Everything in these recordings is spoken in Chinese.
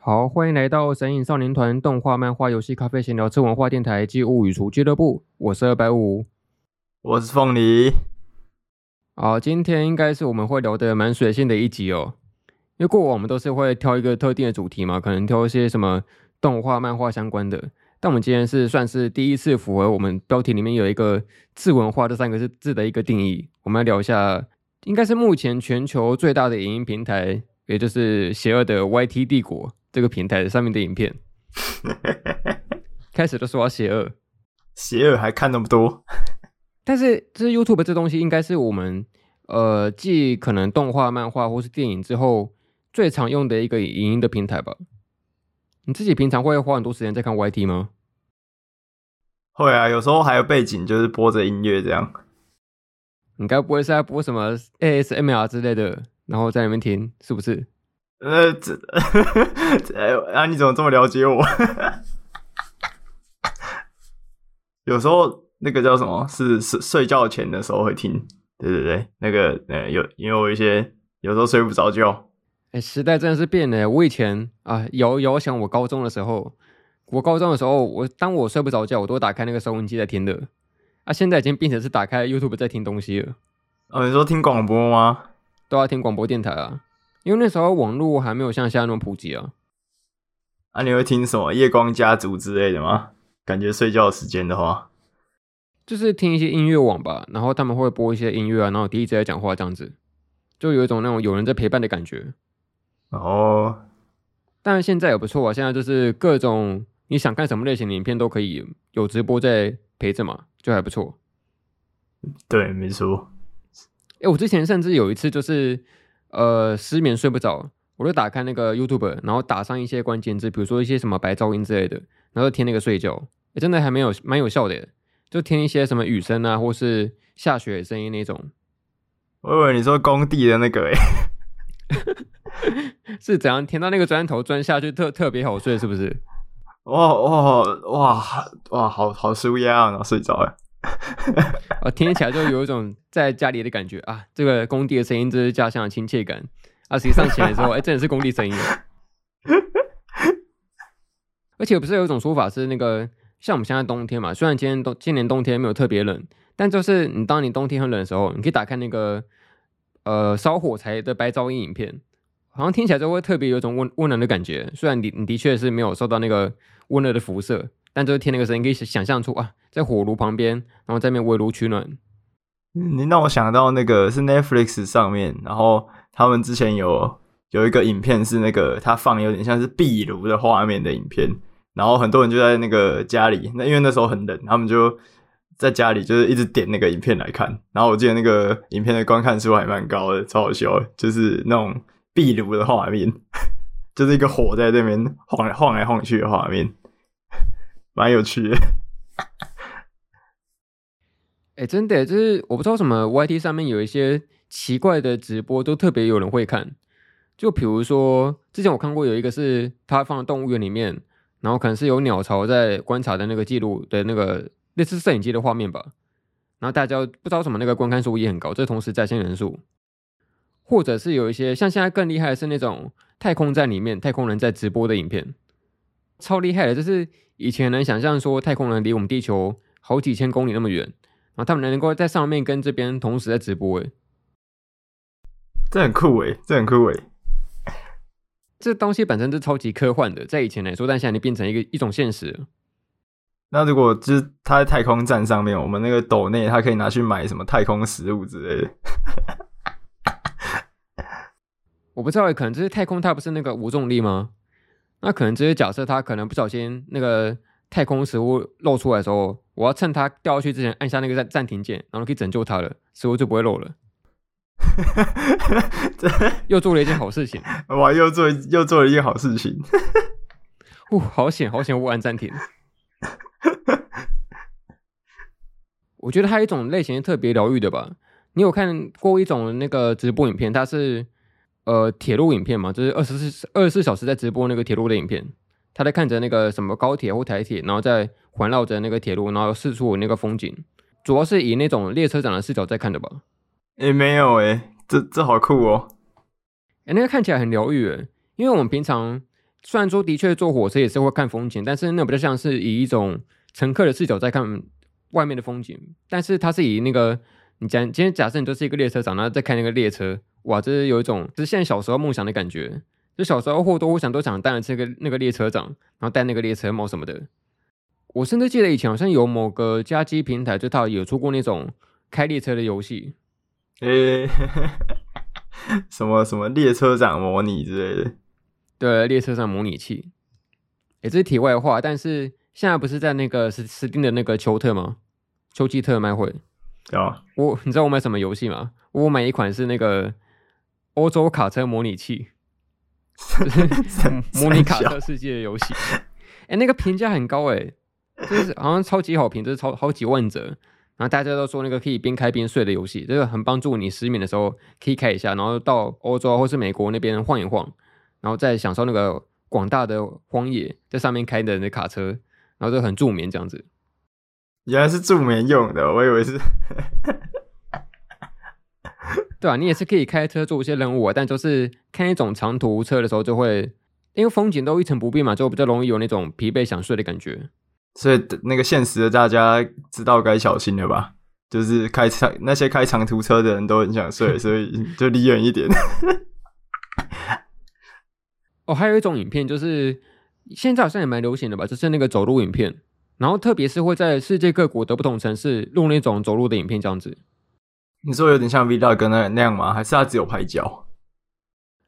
好，欢迎来到神影少年团动画、漫画、游戏、咖啡闲聊、吃文化电台暨物语厨俱乐部。我是二百五，我是凤梨。好，今天应该是我们会聊的蛮随性的一集哦。因为过往我们都是会挑一个特定的主题嘛，可能挑一些什么动画、漫画相关的。但我们今天是算是第一次符合我们标题里面有一个次文化这三个字字的一个定义。我们来聊一下，应该是目前全球最大的影音平台，也就是邪恶的 YT 帝国。这个平台上面的影片，开始都说要邪恶，邪恶还看那么多，但是这是 YouTube 这东西应该是我们呃继可能动画、漫画或是电影之后最常用的一个影音的平台吧？你自己平常会花很多时间在看 YT 吗？会啊，有时候还有背景就是播着音乐这样。你该不会是在播什么 ASMR 之类的，然后在里面听，是不是？呃，这，啊，你怎么这么了解我？有时候那个叫什么，是睡睡觉前的时候会听，对对对，那个呃，有因为我一些有时候睡不着觉。哎，时代真的是变了。我以前啊，遥遥想我高中的时候，我高中的时候，我当我睡不着觉，我都打开那个收音机在听的。啊，现在已经变成是打开 YouTube 在听东西了。哦，你说听广播吗？都要听广播电台啊。因为那时候网络还没有像现在那么普及啊。啊，你会听什么夜光家族之类的吗？感觉睡觉时间的话，就是听一些音乐网吧，然后他们会播一些音乐啊，然后第一直在讲话这样子，就有一种那种有人在陪伴的感觉。哦，但是现在也不错啊，现在就是各种你想看什么类型的影片都可以有直播在陪着嘛，就还不错。对，没错。哎，我之前甚至有一次就是。呃，失眠睡不着，我就打开那个 YouTube，然后打上一些关键字，比如说一些什么白噪音之类的，然后听那个睡觉，欸、真的还没有蛮有效的，就听一些什么雨声啊，或是下雪声音那种。我以为你说工地的那个诶，是怎样听到那个砖头钻下去特特别好睡，是不是？哇哇哇哇，好好舒压啊，然后睡着了。啊，听起来就有一种在家里的感觉啊！这个工地的声音，真是家乡的亲切感啊！实际上起来之后，哎、欸，真的是工地声音。而且不是有一种说法是，那个像我们现在冬天嘛，虽然今天冬今年冬天没有特别冷，但就是你当你冬天很冷的时候，你可以打开那个呃烧火柴的白噪音影片，好像听起来就会特别有一种温温暖的感觉。虽然你你的确是没有受到那个温热的辐射。但就是听那个声音，可以想象出啊，在火炉旁边，然后在那边围炉取暖。你让我想到那个是 Netflix 上面，然后他们之前有有一个影片是那个他放有点像是壁炉的画面的影片，然后很多人就在那个家里，那因为那时候很冷，他们就在家里就是一直点那个影片来看。然后我记得那个影片的观看数还蛮高的，超好笑，就是那种壁炉的画面，就是一个火在这边晃来晃来晃去的画面。蛮有趣的，哎、真的，就是我不知道什么 YT 上面有一些奇怪的直播，都特别有人会看。就比如说，之前我看过有一个是他放在动物园里面，然后可能是有鸟巢在观察的那个记录的那个类似摄影机的画面吧。然后大家不知道什么那个观看数也很高，这同时在线人数，或者是有一些像现在更厉害的是那种太空站里面太空人在直播的影片，超厉害的，就是。以前能想象说太空人离我们地球好几千公里那么远，然后他们能够在上面跟这边同时在直播，诶，这很酷诶，这很酷诶。这东西本身是超级科幻的，在以前来说，但现在你变成一个一种现实。那如果就是他在太空站上面，我们那个斗内他可以拿去买什么太空食物之类的。我不知道，可能就是太空它不是那个无重力吗？那可能只是假设，他可能不小心那个太空食物漏出来的时候，我要趁它掉下去之前按下那个暂暂停键，然后可以拯救它了，食物就不会漏了。又做了一件好事情，哇！又做又做了一件好事情。哦，好险好险！我按暂停。我觉得还有一种类型特别疗愈的吧？你有看过一种那个直播影片，它是。呃，铁路影片嘛，就是二十四二十四小时在直播那个铁路的影片，他在看着那个什么高铁或台铁，然后在环绕着那个铁路，然后四处那个风景，主要是以那种列车长的视角在看的吧？诶、欸，没有诶、欸，这这好酷哦！诶、欸，那个看起来很疗愈诶，因为我们平常虽然说的确坐火车也是会看风景，但是那比较像是以一种乘客的视角在看外面的风景。但是它是以那个你讲今天假设你就是一个列车长，然后再看那个列车，哇，这是有一种实现小时候梦想的感觉。就小时候或多或少都想当的这个那个列车长，然后带那个列车帽什么的。我甚至记得以前好像有某个家机平台，就它有出过那种开列车的游戏。诶、欸，什么什么列车长模拟之类的。对，列车长模拟器。也是题外话，但是现在不是在那个斯斯丁的那个秋特吗？秋季特卖会。啊。我你知道我买什么游戏吗？我买一款是那个欧洲卡车模拟器。就是模拟卡车世界的游戏，哎、欸，那个评价很高哎，就是好像超级好评，就是超好几万折，然后大家都说那个可以边开边睡的游戏，这个很帮助你失眠的时候可以开一下，然后到欧洲或是美国那边晃一晃，然后再享受那个广大的荒野，在上面开的那卡车，然后就很助眠这样子。原来是助眠用的，我以为是。对啊，你也是可以开车做一些任务啊，但就是开一种长途车的时候，就会因为风景都一成不变嘛，就比较容易有那种疲惫想睡的感觉。所以那个现实的大家知道该小心了吧？就是开长那些开长途车的人都很想睡，所以 就离远一点。哦，还有一种影片，就是现在好像也蛮流行的吧，就是那个走路影片，然后特别是会在世界各国的不同城市录那种走路的影片，这样子。你说有点像 Vlog 那那样吗？还是它只有拍脚？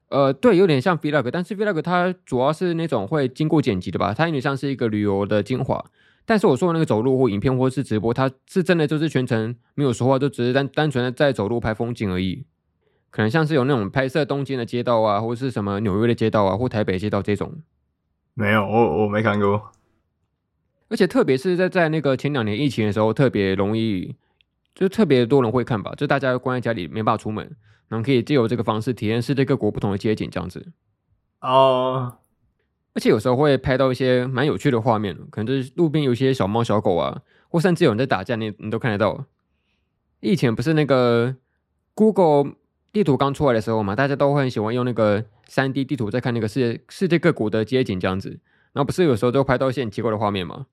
呃，对，有点像 Vlog，但是 Vlog 它主要是那种会经过剪辑的吧？它有点像是一个旅游的精华。但是我说的那个走路或影片或是直播，它是真的就是全程没有说话，就只是单单纯的在走路拍风景而已。可能像是有那种拍摄东京的街道啊，或是什么纽约的街道啊，或台北街道这种。没有，我我没看过。而且特别是在在那个前两年疫情的时候，特别容易。就特别多人会看吧，就大家关在家里没办法出门，然后可以借由这个方式体验世界各国不同的街景这样子。哦，而且有时候会拍到一些蛮有趣的画面，可能就是路边有一些小猫小狗啊，或甚至有人在打架，你你都看得到。以前不是那个 Google 地图刚出来的时候嘛，大家都会很喜欢用那个三 D 地图在看那个世界世界各国的街景这样子，然后不是有时候都拍到一些很奇怪的画面吗？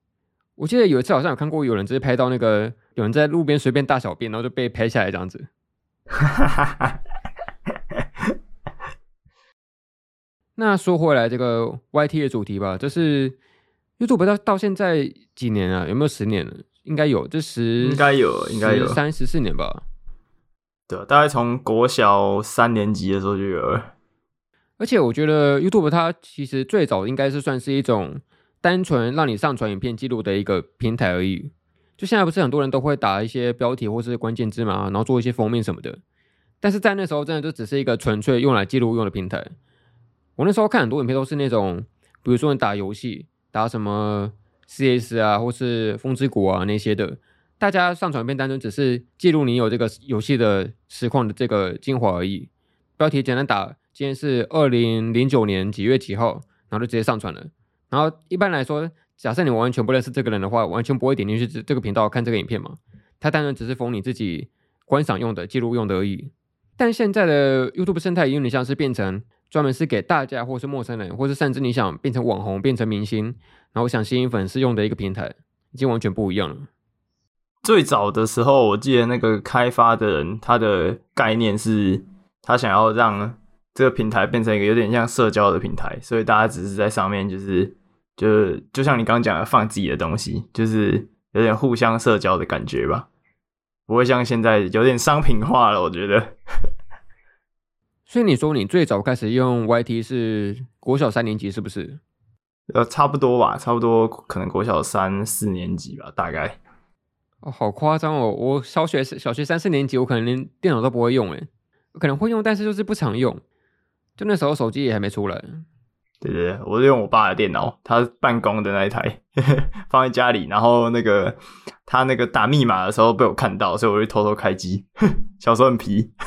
我记得有一次好像有看过有人直接拍到那个有人在路边随便大小便，然后就被拍下来这样子。那说回来这个 YT 的主题吧，就是 YouTube 到到现在几年啊？有没有十年了？应该有，这十应该有，应该有三十四年吧。对，大概从国小三年级的时候就有了。而且我觉得 YouTube 它其实最早应该是算是一种。单纯让你上传影片记录的一个平台而已。就现在不是很多人都会打一些标题或是关键字嘛，然后做一些封面什么的。但是在那时候，真的就只是一个纯粹用来记录用的平台。我那时候看很多影片都是那种，比如说你打游戏，打什么 CS 啊，或是风之谷啊那些的，大家上传片单纯只是记录你有这个游戏的实况的这个精华而已。标题简单打，今天是二零零九年几月几号，然后就直接上传了。然后一般来说，假设你完全不认识这个人的话，完全不会点进去这这个频道看这个影片嘛。它当然只是封你自己观赏用的、记录用的而已。但现在的 YouTube 生态有点像是变成专门是给大家，或是陌生人，或是甚至你想变成网红、变成明星，然后想吸引粉丝用的一个平台，已经完全不一样了。最早的时候，我记得那个开发的人，他的概念是他想要让这个平台变成一个有点像社交的平台，所以大家只是在上面就是。就就像你刚刚讲的，放自己的东西，就是有点互相社交的感觉吧，不会像现在有点商品化了，我觉得。所以你说你最早开始用 YT 是国小三年级，是不是？呃，差不多吧，差不多可能国小三四年级吧，大概。哦，好夸张哦！我小学小学三四年级，我可能连电脑都不会用，诶，我可能会用，但是就是不常用。就那时候手机也还没出来。对对对，我是用我爸的电脑，他办公的那一台 放在家里，然后那个他那个打密码的时候被我看到，所以我就偷偷开机。小时候很皮。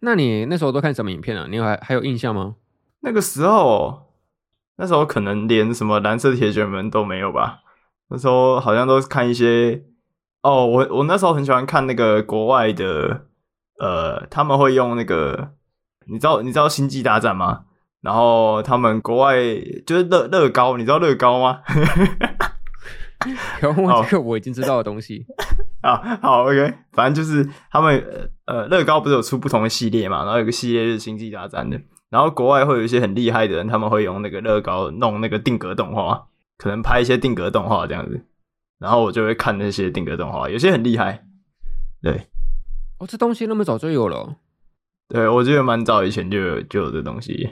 那你那时候都看什么影片啊？你还还有印象吗？那个时候，那时候可能连什么蓝色铁卷门都没有吧。那时候好像都是看一些哦，我我那时候很喜欢看那个国外的，呃，他们会用那个，你知道你知道星际大战吗？然后他们国外就是乐乐高，你知道乐高吗？然后这个我已经知道的东西。啊，好，OK，反正就是他们呃，乐高不是有出不同的系列嘛，然后有个系列是星际大战的，然后国外会有一些很厉害的人，他们会用那个乐高弄那个定格动画，可能拍一些定格动画这样子，然后我就会看那些定格动画，有些很厉害，对，哦，这东西那么早就有了，对，我觉得蛮早以前就有就有这东西。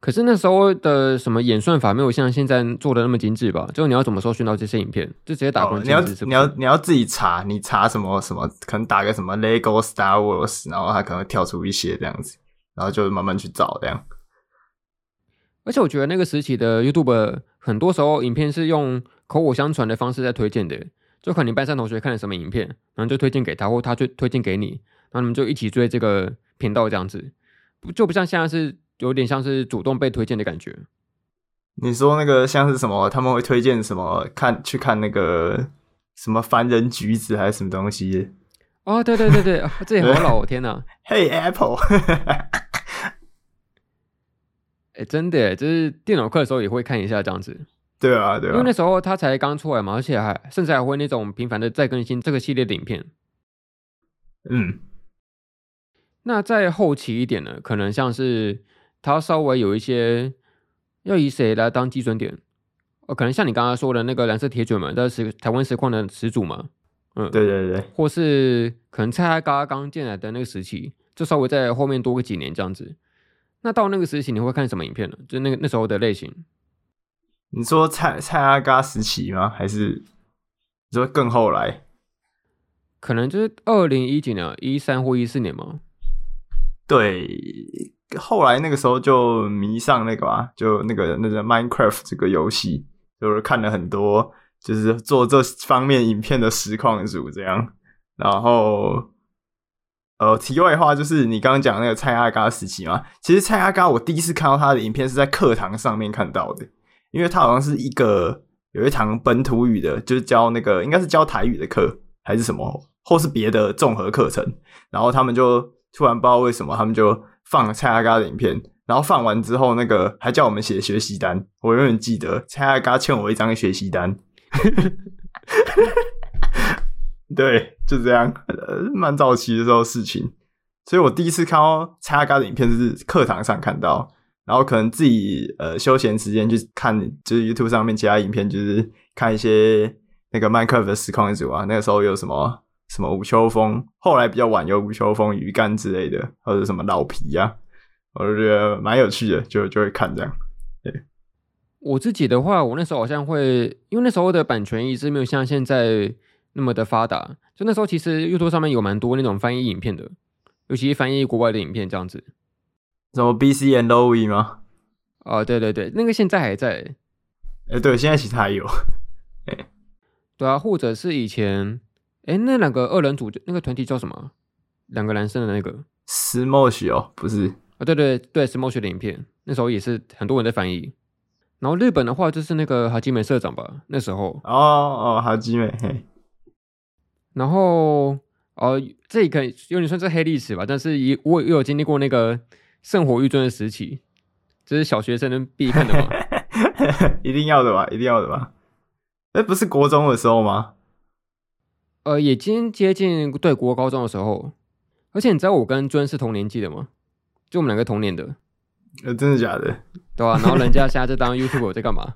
可是那时候的什么演算法没有像现在做的那么精致吧？就你要怎么搜寻到这些影片？就直接打关键字是不是？你要你要你要自己查，你查什么什么，可能打个什么 Lego Star Wars，然后它可能会跳出一些这样子，然后就慢慢去找这样。而且我觉得那个时期的 YouTube 很多时候影片是用口口相传的方式在推荐的，就可能你班上同学看了什么影片，然后就推荐给他，或他就推荐给你，然后你们就一起追这个频道这样子，不就不像现在是。有点像是主动被推荐的感觉。你说那个像是什么？他们会推荐什么？看去看那个什么凡人橘子还是什么东西？哦，对对对对，这也好老，天哪！Hey Apple，哎，真的，就是电脑课的时候也会看一下这样子。对啊，对啊，因为那时候他才刚出来嘛，而且还甚至还会那种频繁的再更新这个系列的影片。嗯，那再后期一点呢，可能像是。他稍微有一些要以谁来当基准点？哦，可能像你刚刚说的那个蓝色铁卷门，这是台湾实况的始祖嘛？嗯，对对对，或是可能蔡阿嘎刚进来的那个时期，就稍微在后面多个几年这样子。那到那个时期，你会看什么影片呢？就那个那时候的类型？你说蔡蔡阿嘎时期吗？还是你说更后来？可能就是二零一几年，一三或一四年吗？对。后来那个时候就迷上那个嘛，就那个那个 Minecraft 这个游戏，就是看了很多，就是做这方面影片的实况组这样。然后，呃，题外话就是你刚刚讲那个蔡阿嘎时期嘛，其实蔡阿嘎我第一次看到他的影片是在课堂上面看到的，因为他好像是一个有一堂本土语的，就是教那个应该是教台语的课还是什么，或是别的综合课程，然后他们就突然不知道为什么他们就。放了蔡阿嘎的影片，然后放完之后，那个还叫我们写学习单。我永远记得蔡阿嘎欠我一张学习单。对，就这样，呃，蛮早期的时候事情。所以我第一次看到蔡阿嘎的影片是课堂上看到，然后可能自己呃休闲时间去看，就是 YouTube 上面其他影片，就是看一些那个 Minecraft 的实况组啊。那个时候有什么？什么吴秋风，后来比较晚有吴秋风、鱼干之类的，或者什么老皮呀、啊，我就觉得蛮有趣的，就就会看这样。对，我自己的话，我那时候好像会，因为那时候的版权意识没有像现在那么的发达，就那时候其实 YouTube 上面有蛮多那种翻译影片的，尤其是翻译国外的影片这样子。什么 BC and Lowy 吗？哦，对对对，那个现在还在。哎、欸，对，现在其实还有。哎，对啊，或者是以前。哎，那两个二人组那个团体叫什么？两个男生的那个 Smosh 哦，不是啊？对对对，Smosh 的影片那时候也是很多人在翻译。然后日本的话就是那个哈基美社长吧，那时候哦哦，哈基美。嘿。然后哦，这可以有点算是黑历史吧，但是也我也有经历过那个圣火玉尊的时期，这是小学生能必看的吗？一定要的吧，一定要的吧？哎，不是国中的时候吗？呃，已经接近对国高中的时候，而且你知道我跟尊是同年纪的吗？就我们两个同年的。呃，真的假的？对啊，然后人家现在在当 YouTuber 在干嘛？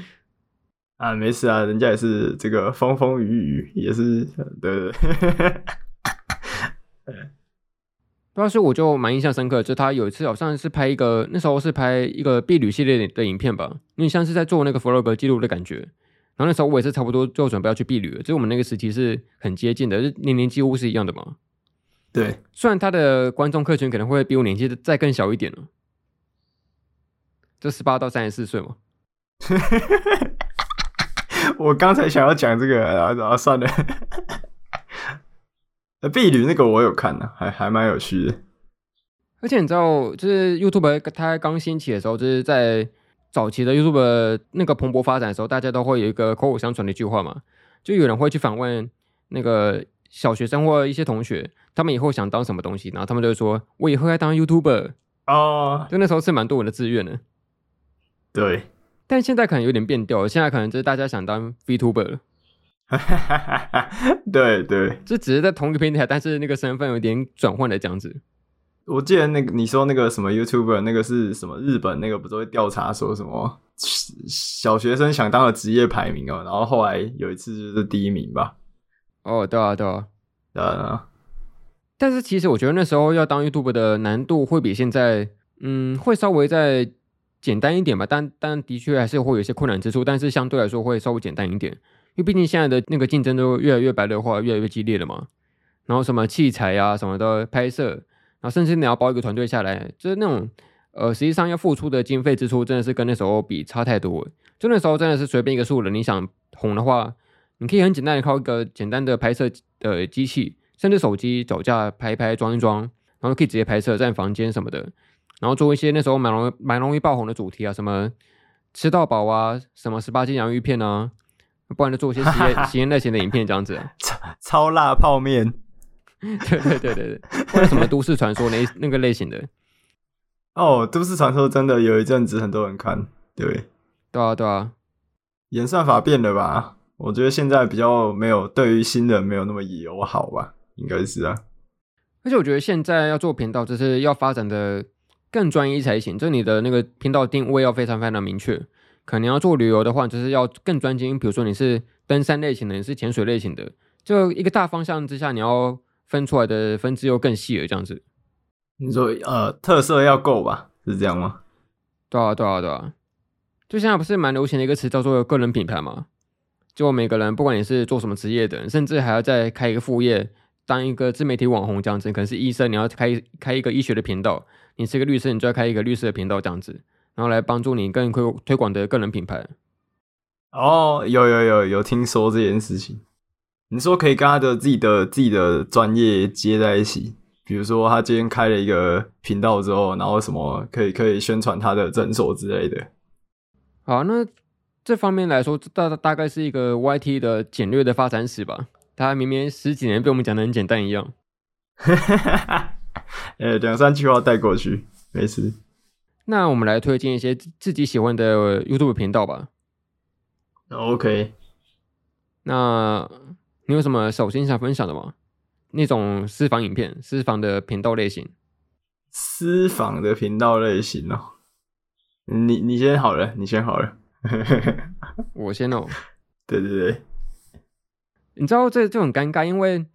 啊，没事啊，人家也是这个风风雨雨，也是对对对。当时 我就蛮印象深刻，就他有一次好像是拍一个，那时候是拍一个毕旅系列的影片吧，因为像是在做那个 Vlog 记录的感觉。然后那时候我也是差不多就准备要去避旅了，就我们那个时期是很接近的，就年龄几乎是一样的嘛。对，虽然他的观众客群可能会比我年纪再更小一点了，就十八到三十四岁嘛。我刚才想要讲这个，然后然后算了。避旅那个我有看呢，还还蛮有趣的。而且你知道，就是 YouTube 它刚兴起的时候，就是在。早期的 YouTube 那个蓬勃发展的时候，大家都会有一个口口相传的一句话嘛，就有人会去访问那个小学生或一些同学，他们以后想当什么东西，然后他们就会说：“我以后要当 YouTuber。”哦，就那时候是蛮多人的志愿的。对，但现在可能有点变调了，现在可能就是大家想当 VTuber 了。对对，这只是在同一个平台，但是那个身份有点转换的这样子。我记得那个你说那个什么 YouTuber，那个是什么日本那个不是会调查说什么小学生想当的职业排名哦，然后后来有一次就是第一名吧。哦，对啊，对啊，对啊。但是其实我觉得那时候要当 YouTuber 的难度会比现在，嗯，会稍微再简单一点吧。但但的确还是会有一些困难之处，但是相对来说会稍微简单一点，因为毕竟现在的那个竞争都越来越白热化，越来越激烈了嘛。然后什么器材啊什么的拍摄，然后甚至你要包一个团队下来，就是那种呃，实际上要付出的经费支出真的是跟那时候比差太多。就那时候真的是随便一个素人，你想红的话，你可以很简单的靠一个简单的拍摄的机器。甚至手机脚架拍一拍装一装，然后可以直接拍摄在房间什么的，然后做一些那时候蛮容易蛮容易爆红的主题啊，什么吃到饱啊，什么十八斤洋芋片啊，不然就做一些实验 实验类型的影片这样子。超超辣泡面，对对对对对，或者什么都市传说那 那个类型的。哦，都市传说真的有一阵子很多人看，对，对啊对啊，演算法变了吧？我觉得现在比较没有对于新人没有那么友好吧。应该是啊，而且我觉得现在要做频道，就是要发展的更专一才行。就你的那个频道定位要非常非常的明确。可能要做旅游的话，就是要更专精。比如说你是登山类型的，你是潜水类型的，就一个大方向之下，你要分出来的分支又更细了，这样子。你说呃，特色要够吧？是这样吗？对啊，对啊，对啊。就现在不是蛮流行的一个词叫做个人品牌嘛？就每个人，不管你是做什么职业的，甚至还要再开一个副业。当一个自媒体网红这样子，可能是医生，你要开开一个医学的频道；你是一个律师，你就要开一个律师的频道这样子，然后来帮助你更推推广的个人品牌。哦，有有有有听说这件事情。你说可以跟他的自己的自己的专业接在一起，比如说他今天开了一个频道之后，然后什么可以可以宣传他的诊所之类的。好，那这方面来说，大大概是一个 YT 的简略的发展史吧。他明明十几年被我们讲的很简单一样，呃，两三句话带过去，没事。那我们来推荐一些自己喜欢的 YouTube 频道吧。OK。那你有什么首先想分享的吗？那种私房影片、私房的频道类型。私房的频道类型哦。你你先好了，你先好了。我先哦。对对对。你知道这就很尴尬，因为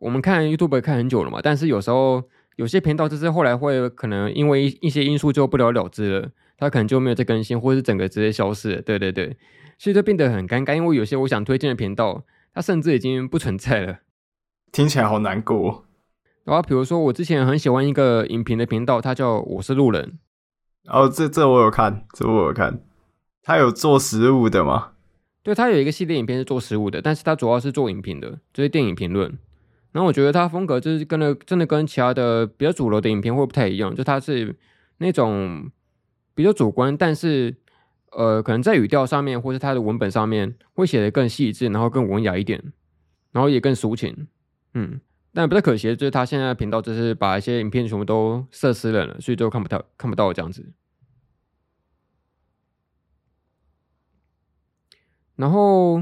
我们看 YouTube 看很久了嘛，但是有时候有些频道就是后来会可能因为一些因素就不了了之了，它可能就没有再更新，或者是整个直接消失了。对对对，所以就变得很尴尬，因为有些我想推荐的频道，它甚至已经不存在了。听起来好难过。然后比如说我之前很喜欢一个影评的频道，它叫我是路人。哦，这这我有看，这我有看，他有做食物的吗？对，他有一个系列影片是做食物的，但是他主要是做影评的，就是电影评论。然后我觉得他风格就是跟了，真的跟其他的比较主流的影片会不太一样，就他是那种比较主观，但是呃，可能在语调上面或是他的文本上面会写的更细致，然后更文雅一点，然后也更抒情。嗯，但比较可惜的就是他现在频道就是把一些影片全部都设私人了，所以就看不到看不到这样子。然后，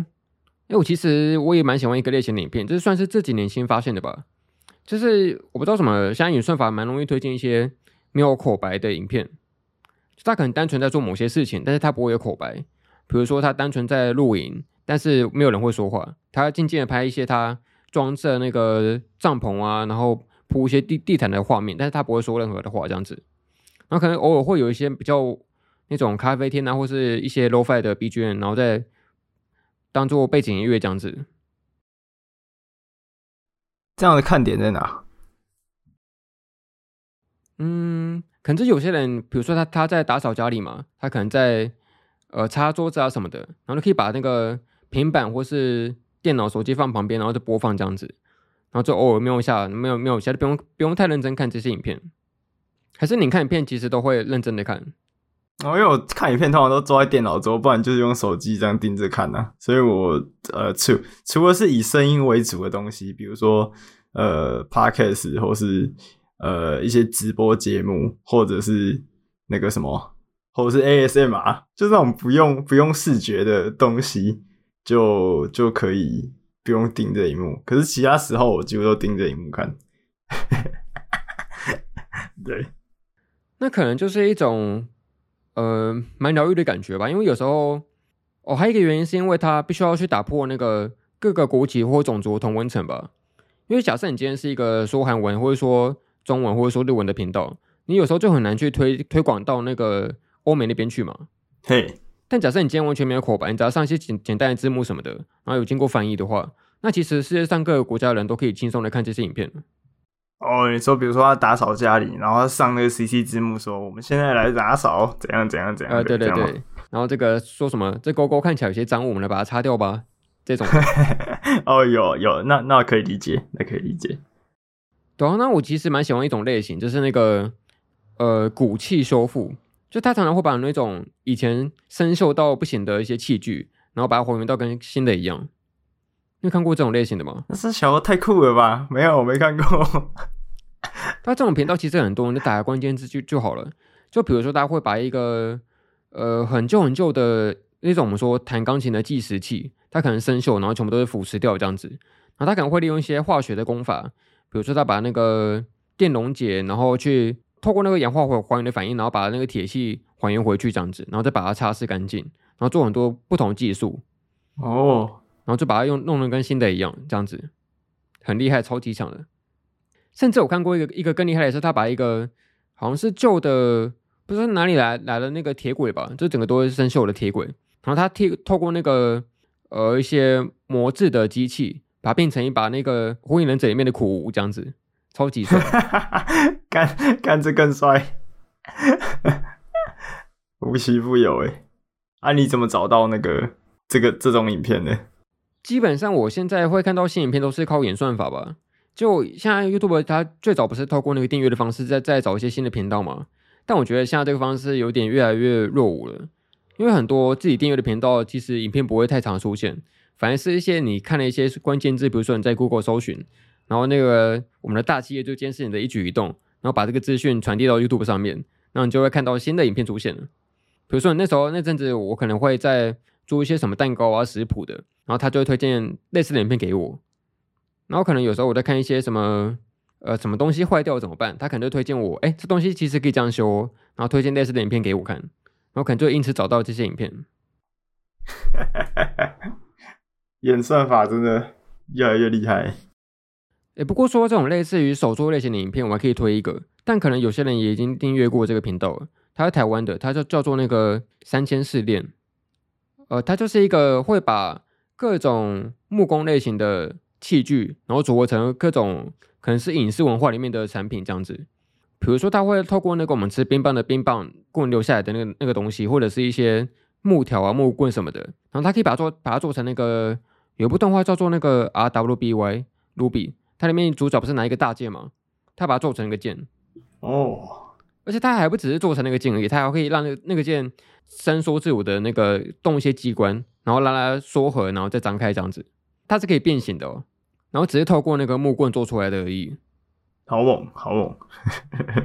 哎，我其实我也蛮喜欢一个类型的影片，这算是这几年新发现的吧。就是我不知道什么，现在演算法蛮容易推荐一些没有口白的影片。就他可能单纯在做某些事情，但是他不会有口白。比如说他单纯在露营，但是没有人会说话。他静静的拍一些他装设那个帐篷啊，然后铺一些地地毯的画面，但是他不会说任何的话，这样子。然后可能偶尔会有一些比较那种咖啡厅啊，或是一些 Lo-Fi 的 BGM，然后再。当做背景音乐这样子，这样的看点在哪？嗯，可能就有些人，比如说他他在打扫家里嘛，他可能在呃擦桌子啊什么的，然后就可以把那个平板或是电脑、手机放旁边，然后就播放这样子，然后就偶尔瞄一下，没有瞄一下就不用不用太认真看这些影片，还是你看影片其实都会认真的看。然哦，因为我看影片通常都坐在电脑桌，不然就是用手机这样盯着看呐、啊。所以我呃，除除了是以声音为主的东西，比如说呃，Podcast 或是呃一些直播节目，或者是那个什么，或者是 ASMR，就这种不用不用视觉的东西，就就可以不用盯着荧幕。可是其他时候我几乎都盯着荧幕看。对，那可能就是一种呃蛮疗愈的感觉吧。因为有时候哦，还有一个原因是因为他必须要去打破那个各个国籍或种族同温层吧。因为假设你今天是一个说韩文或者说中文或者说日文的频道，你有时候就很难去推推广到那个欧美那边去嘛。嘿，但假设你今天完全没有口白，你只要上一些简简单的字幕什么的，然后有经过翻译的话，那其实世界上各个国家的人都可以轻松的看这些影片。哦，你说，比如说他打扫家里，然后他上那个 CC 字幕说：“我们现在来打扫，怎样怎样怎样。”呃，对对对。然后这个说什么？这勾勾看起来有些脏，我们来把它擦掉吧。这种。哦，有有，那那可以理解，那可以理解。对啊，那我其实蛮喜欢一种类型，就是那个呃古器修复，就他常常会把那种以前生锈到不行的一些器具，然后把它还原到跟新的一样。你有看过这种类型的吗？那是小的太酷了吧？没有，我没看过。他这种频道其实很多，你就打个关键字就就好了。就比如说，他会把一个呃很旧很旧的那种我们说弹钢琴的计时器，它可能生锈，然后全部都是腐蚀掉这样子。然后他可能会利用一些化学的功法，比如说他把那个电溶解，然后去透过那个氧化还原的反应，然后把那个铁器还原回去这样子，然后再把它擦拭干净，然后做很多不同技术。哦。然后就把它用弄得跟新的一样，这样子很厉害，超级强的。甚至我看过一个一个更厉害的是，他把一个好像是旧的，不知道哪里来来的那个铁轨吧，就整个都是生锈的铁轨。然后他贴透过那个呃一些磨制的机器，把它变成一把那个火影忍者里面的苦无，这样子超级帅，干干这更帅，无奇不有哎。啊，你怎么找到那个这个这种影片呢？基本上，我现在会看到新影片都是靠演算法吧。就现在 YouTube 它最早不是透过那个订阅的方式再再找一些新的频道嘛？但我觉得现在这个方式有点越来越落伍了，因为很多自己订阅的频道其实影片不会太常出现，反正是一些你看了一些关键字，比如说你在 Google 搜寻，然后那个我们的大企业就监视你的一举一动，然后把这个资讯传递到 YouTube 上面，然后你就会看到新的影片出现了。比如说你那时候那阵子，我可能会在做一些什么蛋糕啊食谱的。然后他就会推荐类似的影片给我，然后可能有时候我在看一些什么呃什么东西坏掉怎么办，他可能就推荐我，哎，这东西其实可以这样修，然后推荐类似的影片给我看，然后可能就因此找到这些影片。演算法真的越来越厉害。哎，不过说这种类似于手作类型的影片，我还可以推一个，但可能有些人也已经订阅过这个频道了。他是台湾的，他就叫做那个三千试炼，呃，他就是一个会把各种木工类型的器具，然后组合成各种可能是影视文化里面的产品这样子。比如说，他会透过那个我们吃冰棒的冰棒棍留下来的那个那个东西，或者是一些木条啊、木棍什么的，然后他可以把它做把它做成那个有部动画叫做那个 R W B Y Ruby，它里面主角不是拿一个大剑吗？他把它做成一个剑哦，而且它还不只是做成那个剑而已，它还可以让那个那个剑伸缩自我的那个动一些机关。然后让它缩合，然后再张开这样子，它是可以变形的哦。然后只是透过那个木棍做出来的而已。好猛，好猛！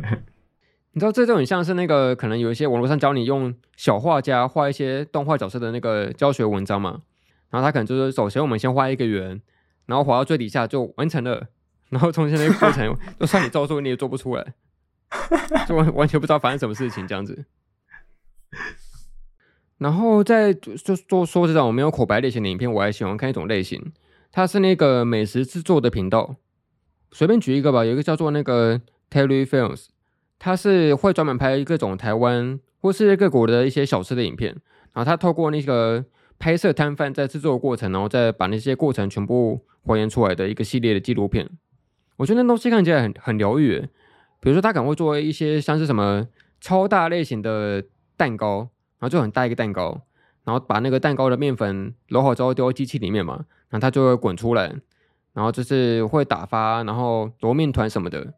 你知道这就很像是那个可能有一些网络上教你用小画家画一些动画角色的那个教学文章嘛。然后他可能就是首先我们先画一个圆，然后画到最底下就完成了。然后中间那个过程 就算你照做你也做不出来，就完完全不知道发生什么事情这样子。然后在就说说这种没有口白类型的影片，我还喜欢看一种类型，它是那个美食制作的频道。随便举一个吧，有一个叫做那个 Terry Films，它是会专门拍各种台湾或世界各国的一些小吃的影片。然后他透过那个拍摄摊贩在制作的过程，然后再把那些过程全部还原出来的一个系列的纪录片。我觉得那东西看起来很很疗愈。比如说他可能会做一些像是什么超大类型的蛋糕。然后就很大一个蛋糕，然后把那个蛋糕的面粉揉好之后丢到机器里面嘛，然后它就会滚出来，然后就是会打发，然后揉面团什么的。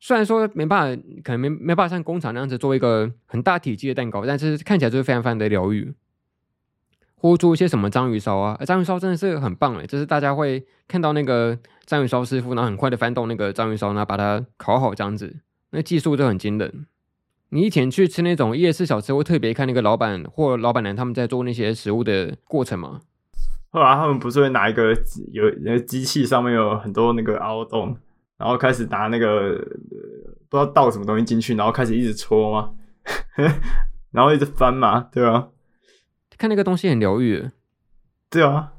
虽然说没办法，可能没没办法像工厂那样子做一个很大体积的蛋糕，但是看起来就是非常非常的疗愈。或做一些什么章鱼烧啊。章鱼烧真的是很棒诶，就是大家会看到那个章鱼烧师傅，然后很快的翻动那个章鱼烧，然后把它烤好这样子，那技术就很惊人。你以前去吃那种夜市小吃，会特别看那个老板或老板娘他们在做那些食物的过程吗？后来他们不是会拿一个有那个机器上面有很多那个凹洞，然后开始拿那个不知道倒什么东西进去，然后开始一直搓吗？然后一直翻嘛，对啊，看那个东西很疗愈。对啊，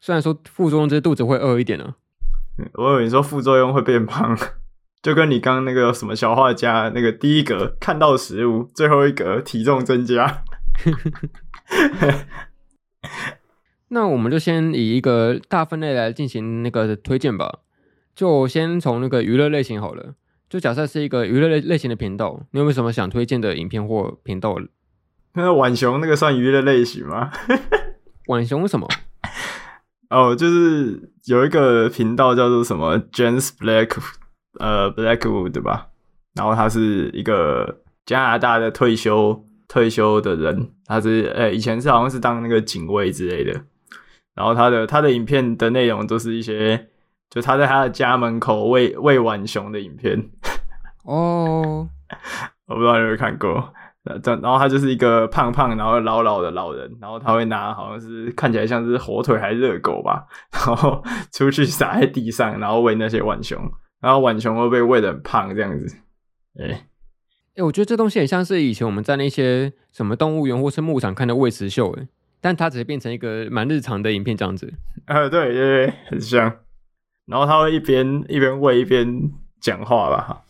虽然说副作用就是肚子会饿一点呢、啊。我以为你说副作用会变胖。就跟你刚刚那个什么小画家那个第一格看到食物，最后一格体重增加。那我们就先以一个大分类来进行那个推荐吧。就先从那个娱乐类型好了。就假设是一个娱乐类类型的频道，你有没有什么想推荐的影片或频道？那浣熊那个算娱乐类型吗？浣熊什么？哦，就是有一个频道叫做什么 James Black。呃，Blackwood 对吧？然后他是一个加拿大的退休退休的人，他是呃、欸、以前是好像是当那个警卫之类的。然后他的他的影片的内容都是一些，就他在他的家门口喂喂浣熊的影片。哦，我不知道你有没有看过。然后他就是一个胖胖然后老老的老人，然后他会拿好像是看起来像是火腿还是热狗吧，然后 出去撒在地上，然后喂那些浣熊。然后浣熊会被喂的很胖这样子，哎、欸，哎、欸，我觉得这东西很像是以前我们在那些什么动物园或是牧场看的喂食秀，哎，但它只是变成一个蛮日常的影片这样子。呃，对对对，很像。然后他会一边一边喂一边讲话吧，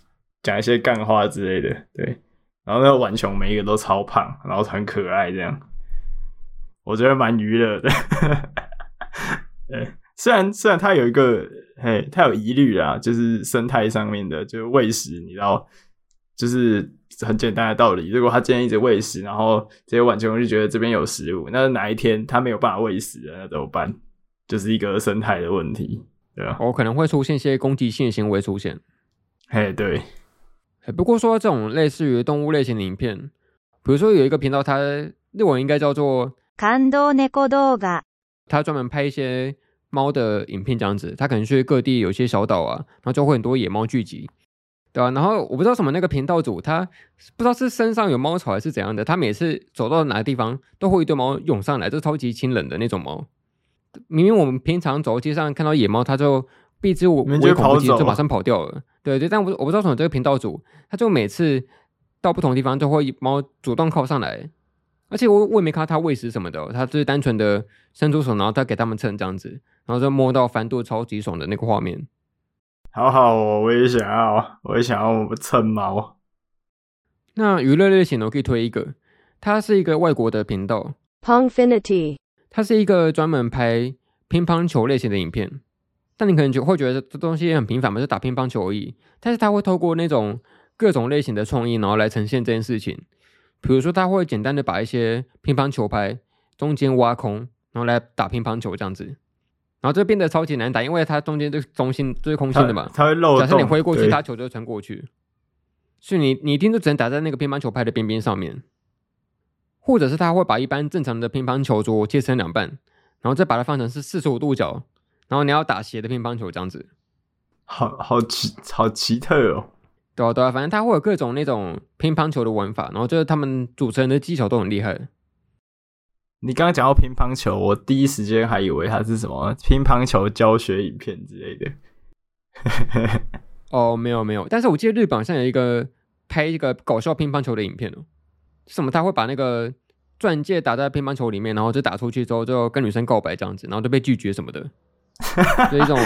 讲一些干话之类的，对。然后那个浣熊每一个都超胖，然后很可爱这样，我觉得蛮娱乐的。对。虽然虽然它有一个，嘿，它有疑虑啊，就是生态上面的，就是喂食，你知道，就是很简单的道理。如果它今天一直喂食，然后这些浣熊就觉得这边有食物，那哪一天它没有办法喂食了，那怎么办？就是一个生态的问题，对吧？哦，可能会出现一些攻击性的行为出现。嘿，对。不过说这种类似于动物类型的影片，比如说有一个频道，它日文应该叫做“感动猫动画”，它专门拍一些。猫的影片这样子，它可能去各地有些小岛啊，然后就会很多野猫聚集，对吧、啊？然后我不知道什么那个频道主，他不知道是身上有猫草还是怎样的，他每次走到哪个地方都会一堆猫涌上来，就超级清冷的那种猫。明明我们平常走街上看到野猫，它就避之唯恐不及，就马上跑掉了。对对，但我我不知道什么这个频道组，他就每次到不同地方就会猫主动靠上来。而且我我也没看到他喂食什么的，他就是单纯的伸出手，然后他给他们蹭这样子，然后就摸到翻肚超级爽的那个画面。好好哦，我也想要，我也想要我蹭猫。那娱乐类型我可以推一个，它是一个外国的频道，Pongfinity，它是一个专门拍乒乓球类型的影片。但你可能就会觉得这东西也很平凡嘛，就打乒乓球而已。但是他会透过那种各种类型的创意，然后来呈现这件事情。比如说，他会简单的把一些乒乓球拍中间挖空，然后来打乒乓球这样子，然后这变得超级难打，因为它中间这个中心就是空心的嘛，它会漏洞。假设你挥过去，它球就会穿过去，所以你你一定就只能打在那个乒乓球拍的边边上面，或者是他会把一般正常的乒乓球桌切成两半，然后再把它放成是四十五度角，然后你要打斜的乒乓球这样子，好好奇好奇特哦。对啊，对啊，反正他会有各种那种乒乓球的玩法，然后就是他们主持人的技巧都很厉害。你刚刚讲到乒乓球，我第一时间还以为它是什么乒乓球教学影片之类的。哦，没有没有，但是我记得日本好像有一个拍一个搞笑乒乓球的影片哦，什么他会把那个钻戒打在乒乓球里面，然后就打出去之后就跟女生告白这样子，然后就被拒绝什么的。就一种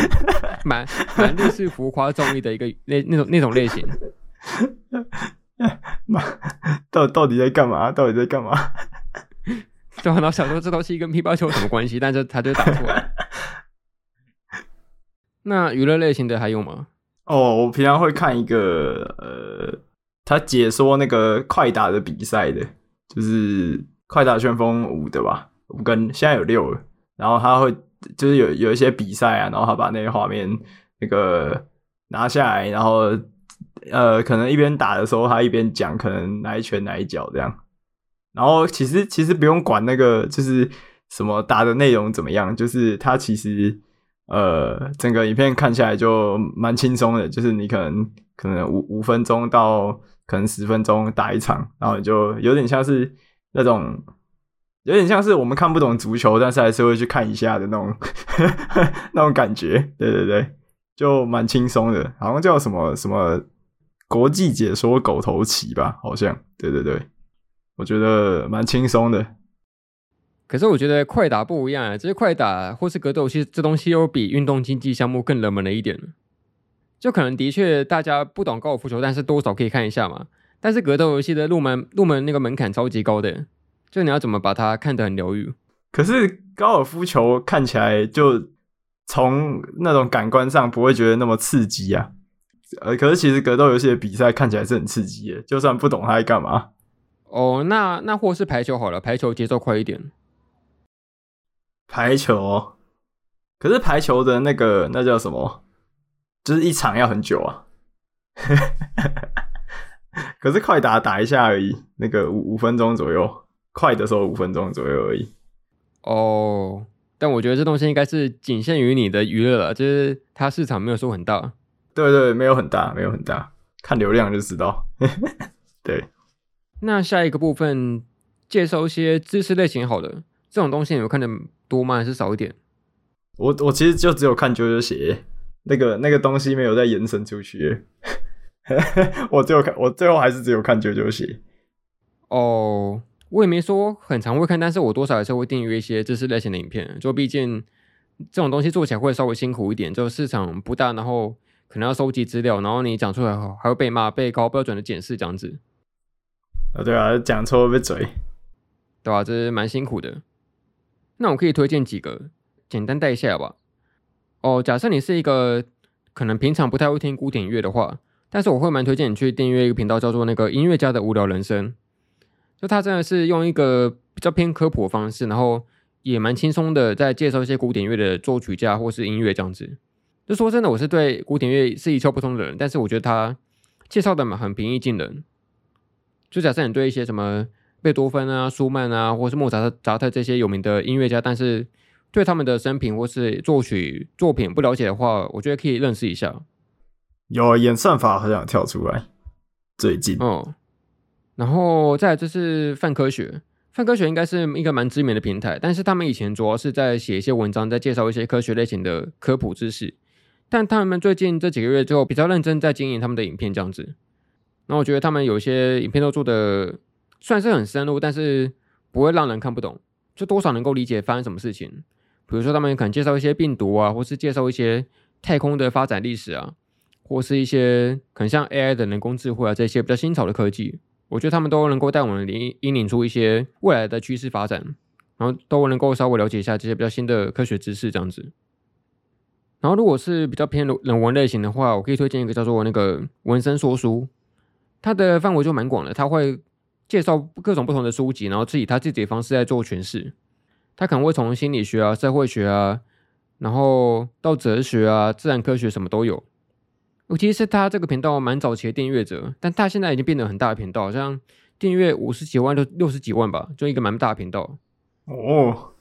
蛮蛮类似浮夸综艺的一个那那种那种类型，到到底在干嘛？到底在干嘛？就很老想说这东西跟乒乓球有什么关系？但是他就打出来。那娱乐类型的还有吗？哦，我平常会看一个呃，他解说那个快打的比赛的，就是快打旋风五的吧？五跟现在有六了，然后他会。就是有有一些比赛啊，然后他把那个画面那个拿下来，然后呃，可能一边打的时候，他一边讲可能哪一拳哪一脚这样。然后其实其实不用管那个，就是什么打的内容怎么样，就是他其实呃整个影片看起来就蛮轻松的，就是你可能可能五五分钟到可能十分钟打一场，然后就有点像是那种有点像是我们看不懂足球，但是还是会去看一下的那种 那种感觉，对对对，就蛮轻松的，好像叫什么什么国际解说狗头棋吧，好像，对对对，我觉得蛮轻松的。可是我觉得快打不一样啊，就是快打或是格斗游戏这东西又比运动竞技项目更冷门了一点。就可能的确大家不懂高尔夫球，但是多少可以看一下嘛。但是格斗游戏的入门入门那个门槛超级高的，就你要怎么把它看得很疗愈？可是高尔夫球看起来就从那种感官上不会觉得那么刺激啊。呃，可是其实格斗游戏的比赛看起来是很刺激的，就算不懂它在干嘛。哦，那那或是排球好了，排球节奏快一点。排球，可是排球的那个那叫什么？就是一场要很久啊。可是快打打一下而已，那个五五分钟左右，快的时候五分钟左右而已。哦，但我觉得这东西应该是仅限于你的娱乐了，就是它市场没有说很大。对对，没有很大，没有很大，看流量就知道。对。那下一个部分介绍一些知识类型好的这种东西，你有看的多吗？还是少一点？我我其实就只有看啾啾鞋，那个那个东西没有再延伸出去。我最后看，我最后还是只有看啾啾鞋。哦，我也没说很常会看，但是我多少还是会订阅一些知识类型的影片。就毕竟这种东西做起来会稍微辛苦一点，就市场不大，然后可能要收集资料，然后你讲出来后还会被骂，被高标准的检视这样子。啊，对啊，讲错会被嘴，对吧？这是蛮辛苦的。那我可以推荐几个，简单带一下吧。哦，假设你是一个可能平常不太会听古典乐的话，但是我会蛮推荐你去订阅一个频道，叫做那个音乐家的无聊人生。就他真的是用一个比较偏科普的方式，然后也蛮轻松的在介绍一些古典乐的作曲家或是音乐这样子。就说真的，我是对古典乐是一窍不通的人，但是我觉得他介绍的嘛很平易近人。就假设你对一些什么。贝多芬啊、舒曼啊，或是莫扎特、扎特这些有名的音乐家，但是对他们的生平或是作曲作品不了解的话，我觉得可以认识一下。有演算法好像跳出来，最近哦。然后再来就是泛科学，泛科学应该是一个蛮知名的平台，但是他们以前主要是在写一些文章，在介绍一些科学类型的科普知识，但他们最近这几个月就比较认真在经营他们的影片这样子。那我觉得他们有些影片都做的。算是很深入，但是不会让人看不懂，就多少能够理解发生什么事情。比如说，他们可能介绍一些病毒啊，或是介绍一些太空的发展历史啊，或是一些可能像 AI 的人工智慧啊这些比较新潮的科技。我觉得他们都能够带我们引引领出一些未来的趋势发展，然后都能够稍微了解一下这些比较新的科学知识这样子。然后，如果是比较偏人文类型的话，我可以推荐一个叫做那个文森说书，它的范围就蛮广的，它会。介绍各种不同的书籍，然后自己他自己的方式在做诠释。他可能会从心理学啊、社会学啊，然后到哲学啊、自然科学什么都有。尤其是他这个频道蛮早期的订阅者，但他现在已经变得很大的频道，好像订阅五十几万六六十几万吧，就一个蛮大的频道。哦，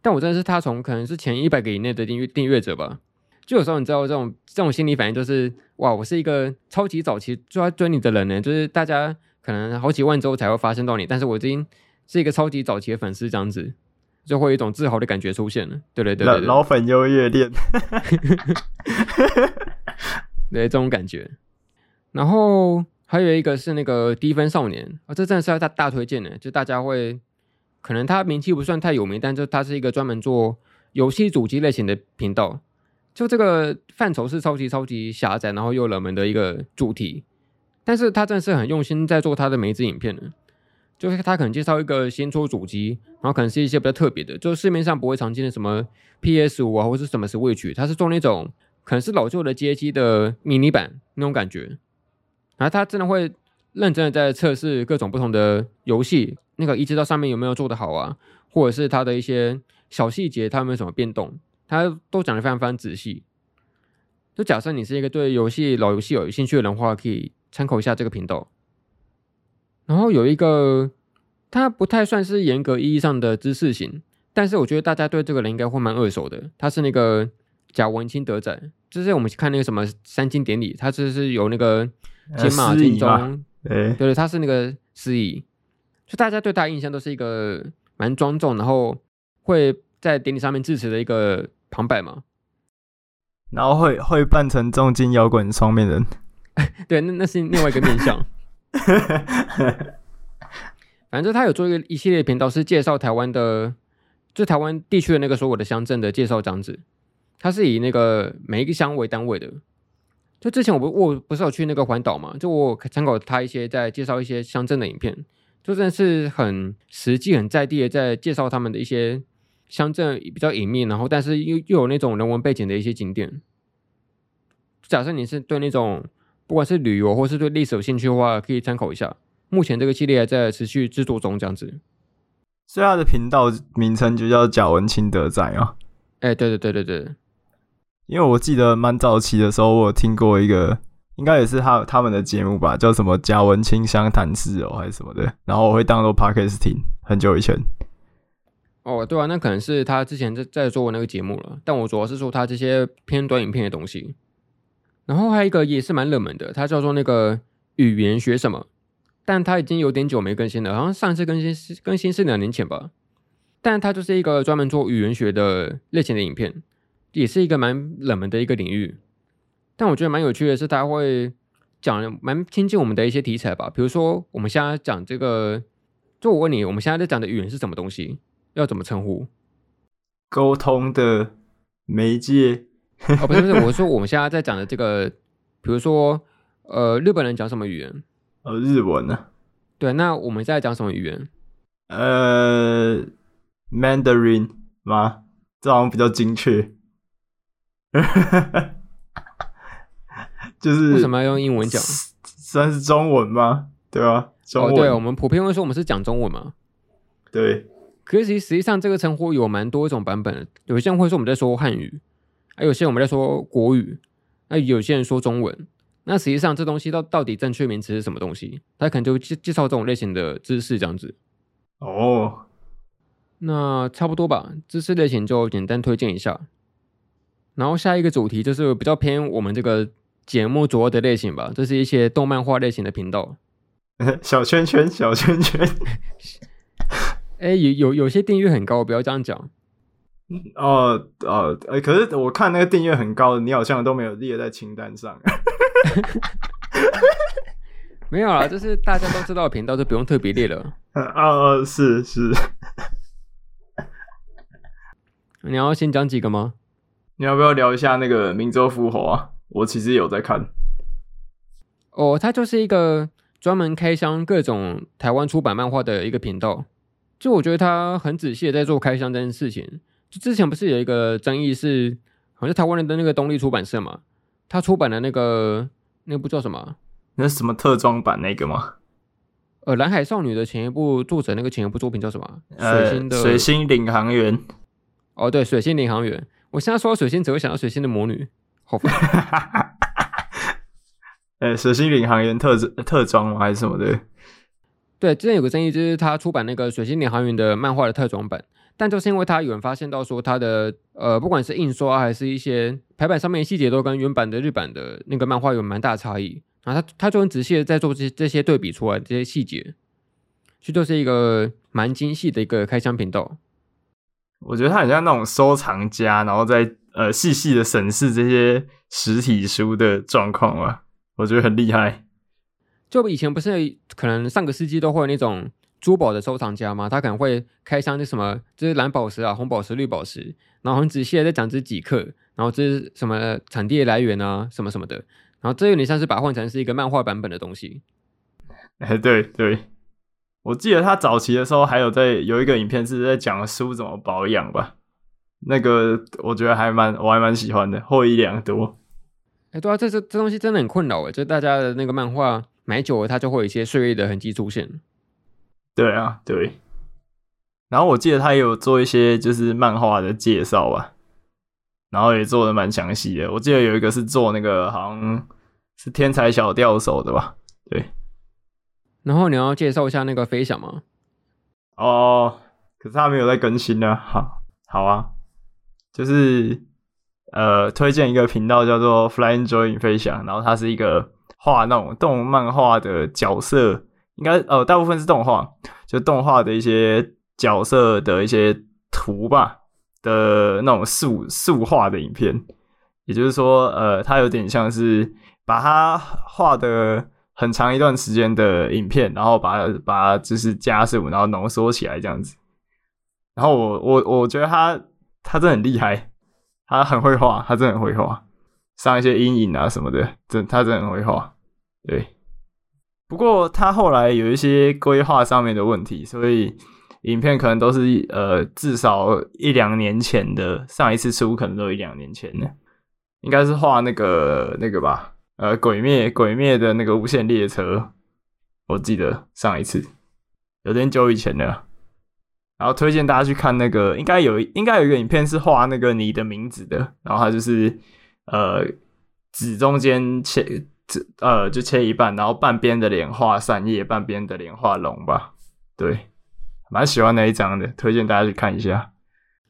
但我真的是他从可能是前一百个以内的订阅订阅者吧。就有时候你知道这种这种心理反应，就是哇，我是一个超级早期就要追你的人呢，就是大家。可能好几万周才会发生到你，但是我已经是一个超级早期的粉丝，这样子就会有一种自豪的感觉出现了。对对对，对，对，老粉优越恋，对这种感觉。然后还有一个是那个低分少年啊，这真的是要大大推荐的，就大家会可能他名气不算太有名，但就他是一个专门做游戏主机类型的频道，就这个范畴是超级超级狭窄，然后又冷门的一个主题。但是他真的是很用心在做他的每一支影片的，就是他可能介绍一个新出主机，然后可能是一些比较特别的，就是市面上不会常见的什么 PS 五啊，或是什么 Switch，他是做那种可能是老旧的街机的迷你版那种感觉，然后他真的会认真的在测试各种不同的游戏，那个移植到上面有没有做得好啊，或者是他的一些小细节，他有没有什么变动，他都讲得非常非常仔细。就假设你是一个对游戏老游戏有兴趣的人的话，可以。参考一下这个频道，然后有一个，它不太算是严格意义上的知识型，但是我觉得大家对这个人应该会蛮耳熟的，他是那个贾文清德仔，就是我们看那个什么三金典礼，他就是有那个金马金钟，对对，他是那个司仪，就大家对他印象都是一个蛮庄重，然后会在典礼上面致辞的一个旁白嘛。然后会会扮成重金摇滚双面人，对，那那是另外一个面相。反正他有做一个一系列频道，是介绍台湾的，就台湾地区的那个所有的乡镇的介绍这样子。他是以那个每一个乡为单位的。就之前我不我不是有去那个环岛嘛，就我参考他一些在介绍一些乡镇的影片，就真的是很实际、很在地的在介绍他们的一些。乡镇比较隐秘，然后但是又又有那种人文背景的一些景点。假设你是对那种不管是旅游或是对历史有兴趣的话，可以参考一下。目前这个系列还在持续制作中，这样子。所以他的频道名称就叫贾文清德仔啊。哎、欸，对对对对对。因为我记得蛮早期的时候，我听过一个，应该也是他他们的节目吧，叫什么贾文清香谈室哦，还是什么的。然后我会当做 podcast 听，很久以前。哦，对啊，那可能是他之前在在做那个节目了。但我主要是说他这些偏短影片的东西。然后还有一个也是蛮热门的，它叫做那个语言学什么，但它已经有点久没更新了，好像上次更新是更新是两年前吧。但它就是一个专门做语言学的类型的影片，也是一个蛮冷门的一个领域。但我觉得蛮有趣的是，他会讲蛮亲近我们的一些题材吧，比如说我们现在讲这个，就我问你，我们现在在讲的语言是什么东西？要怎么称呼？沟通的媒介？哦，不是不是，我说我们现在在讲的这个，比如说，呃，日本人讲什么语言？呃，日文呢？对，那我们现在讲什么语言？呃，Mandarin 吗？这好像比较精确。就是为什么要用英文讲？算是中文吗？对吧？中文。哦，对，我们普遍会说我们是讲中文嘛？对。可是实际上，这个称呼有蛮多种版本。有些人会说我们在说汉语，还有些人我们在说国语，那有些人说中文。那实际上，这东西到到底正确名词是什么东西？他可能就介介绍这种类型的知识这样子。哦，那差不多吧，知识类型就简单推荐一下。然后下一个主题就是比较偏我们这个节目主要的类型吧，这是一些动漫画类型的频道。小圈圈，小圈圈。哎，有有有些订阅很高，不要这样讲。哦哦，哎，可是我看那个订阅很高的，你好像都没有列在清单上。没有啦，就是大家都知道的频道，就不用特别列了。啊，是是。你要先讲几个吗？你要不要聊一下那个明州伏猴啊？我其实有在看。哦，它就是一个专门开箱各种台湾出版漫画的一个频道。就我觉得他很仔细的在做开箱这件事情。就之前不是有一个争议是，好像台湾人的那个东立出版社嘛，他出版的那个那部叫什么？那什么特装版那个吗？呃，蓝海少女的前一部作者那个前一部作品叫什么？呃、水星的水星领航员。哦，对，水星领航员。我现在说到水星，只会想到水星的魔女，好烦。呃，水星领航员特特装吗？还是什么的？对，之前有个争议，就是他出版那个《水星领航员》的漫画的特装版，但就是因为他有人发现到说他的呃，不管是印刷还是一些排版上面的细节，都跟原版的日版的那个漫画有蛮大差异。然后他他就很仔细的在做这些这些对比出来这些细节，就就是一个蛮精细的一个开箱频道。我觉得他很像那种收藏家，然后在呃细细的审视这些实体书的状况吧，我觉得很厉害。就以前不是可能上个世纪都会有那种珠宝的收藏家吗？他可能会开箱那什么，就是蓝宝石啊、红宝石、绿宝石，然后很仔细的在讲这几克，然后这是什么产地的来源啊，什么什么的，然后这有点像是把它换成是一个漫画版本的东西。哎、欸，对对，我记得他早期的时候还有在有一个影片是在讲书怎么保养吧，那个我觉得还蛮我还蛮喜欢的，获益良多。哎、欸，对啊，这这这东西真的很困扰哎，就大家的那个漫画。买久了，它就会有一些岁月的痕迹出现。对啊，对。然后我记得他也有做一些就是漫画的介绍吧，然后也做的蛮详细的。我记得有一个是做那个好像是天才小钓手的吧？对。然后你要介绍一下那个飞翔吗？哦，可是他没有在更新呢。好，好啊，就是呃，推荐一个频道叫做 Flying Joy 飞翔，然后它是一个画那种动漫画的角色，应该呃大部分是动画，就动画的一些角色的一些图吧的那种素素画的影片，也就是说，呃，它有点像是把它画的。很长一段时间的影片，然后把把就是加速，然后浓缩起来这样子。然后我我我觉得他他真的很厉害，他很会画，他真的很会画，上一些阴影啊什么的，真他真的很会画。对，不过他后来有一些规划上面的问题，所以影片可能都是呃至少一两年前的，上一次出可能都一两年前的，应该是画那个那个吧。呃，鬼灭，鬼灭的那个无限列车，我记得上一次有点久以前了。然后推荐大家去看那个，应该有，应该有一个影片是画那个你的名字的。然后它就是呃，纸中间切，呃就切一半，然后半边的脸画扇叶，半边的脸画龙吧。对，蛮喜欢那一张的，推荐大家去看一下。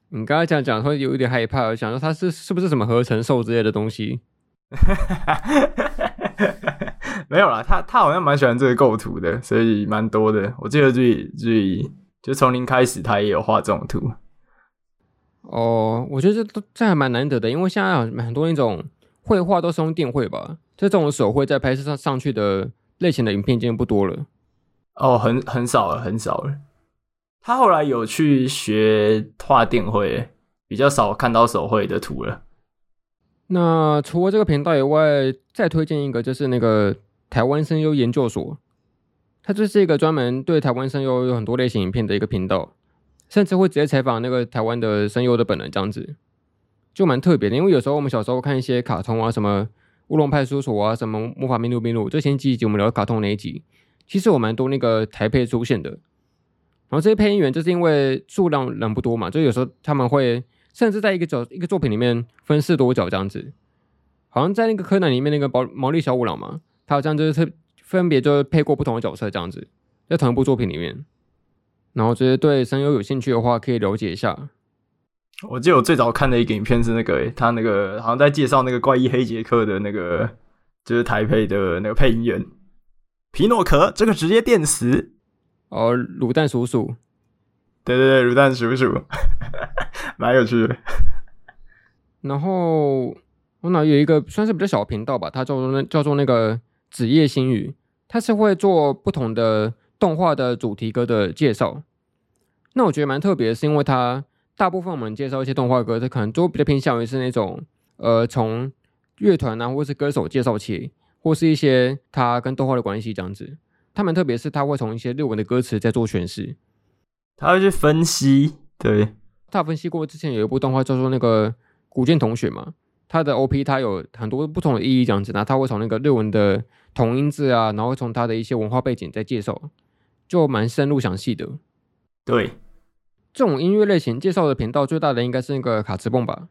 你刚才讲讲会有一点害怕，我想说它是是不是什么合成兽之类的东西？没有啦，他他好像蛮喜欢这个构图的，所以蛮多的。我记得自己自己就从零开始，他也有画这种图。哦，我觉得这这还蛮难得的，因为现在很多那种绘画都是用电绘吧，这种手绘在拍摄上上去的类型的影片已经不多了。哦，很很少了，很少了。他后来有去学画电绘，比较少看到手绘的图了。那除了这个频道以外，再推荐一个，就是那个台湾声优研究所。它就是一个专门对台湾声优有很多类型影片的一个频道，甚至会直接采访那个台湾的声优的本人，这样子就蛮特别的。因为有时候我们小时候看一些卡通啊，什么乌龙派出所啊，什么魔法咪路咪路，这前几集我们聊卡通那一集，其实有蛮多那个台配出现的。然后这些配音员就是因为数量人不多嘛，就有时候他们会。甚至在一个角一个作品里面分饰多角这样子，好像在那个柯南里面那个毛毛利小五郎嘛，他好像就是特分别就是配过不同的角色这样子，在同一部作品里面。然后觉得对声优有兴趣的话，可以了解一下。我记得我最早看的一个影片是那个、欸，他那个好像在介绍那个怪异黑杰克的那个，就是台配的那个配音员皮诺可，这个直接电死哦，卤蛋叔叔，对对对，卤蛋叔叔。蛮有趣的，然后我那有一个算是比较小的频道吧，它叫做那叫做那个子夜星语，它是会做不同的动画的主题歌的介绍。那我觉得蛮特别，是因为它大部分我们介绍一些动画歌，它可能都比较偏向于是那种呃从乐团啊，或是歌手介绍起，或是一些它跟动画的关系这样子。他们特别是他会从一些日文的歌词在做诠释，他会去分析，对。他分析过之前有一部动画叫做那个古剑同学嘛，他的 OP 他有很多不同的意义这样子，那他会从那个日文的同音字啊，然后从他的一些文化背景在介绍，就蛮深入详细的。对，这种音乐类型介绍的频道最大的应该是那个卡兹蹦吧？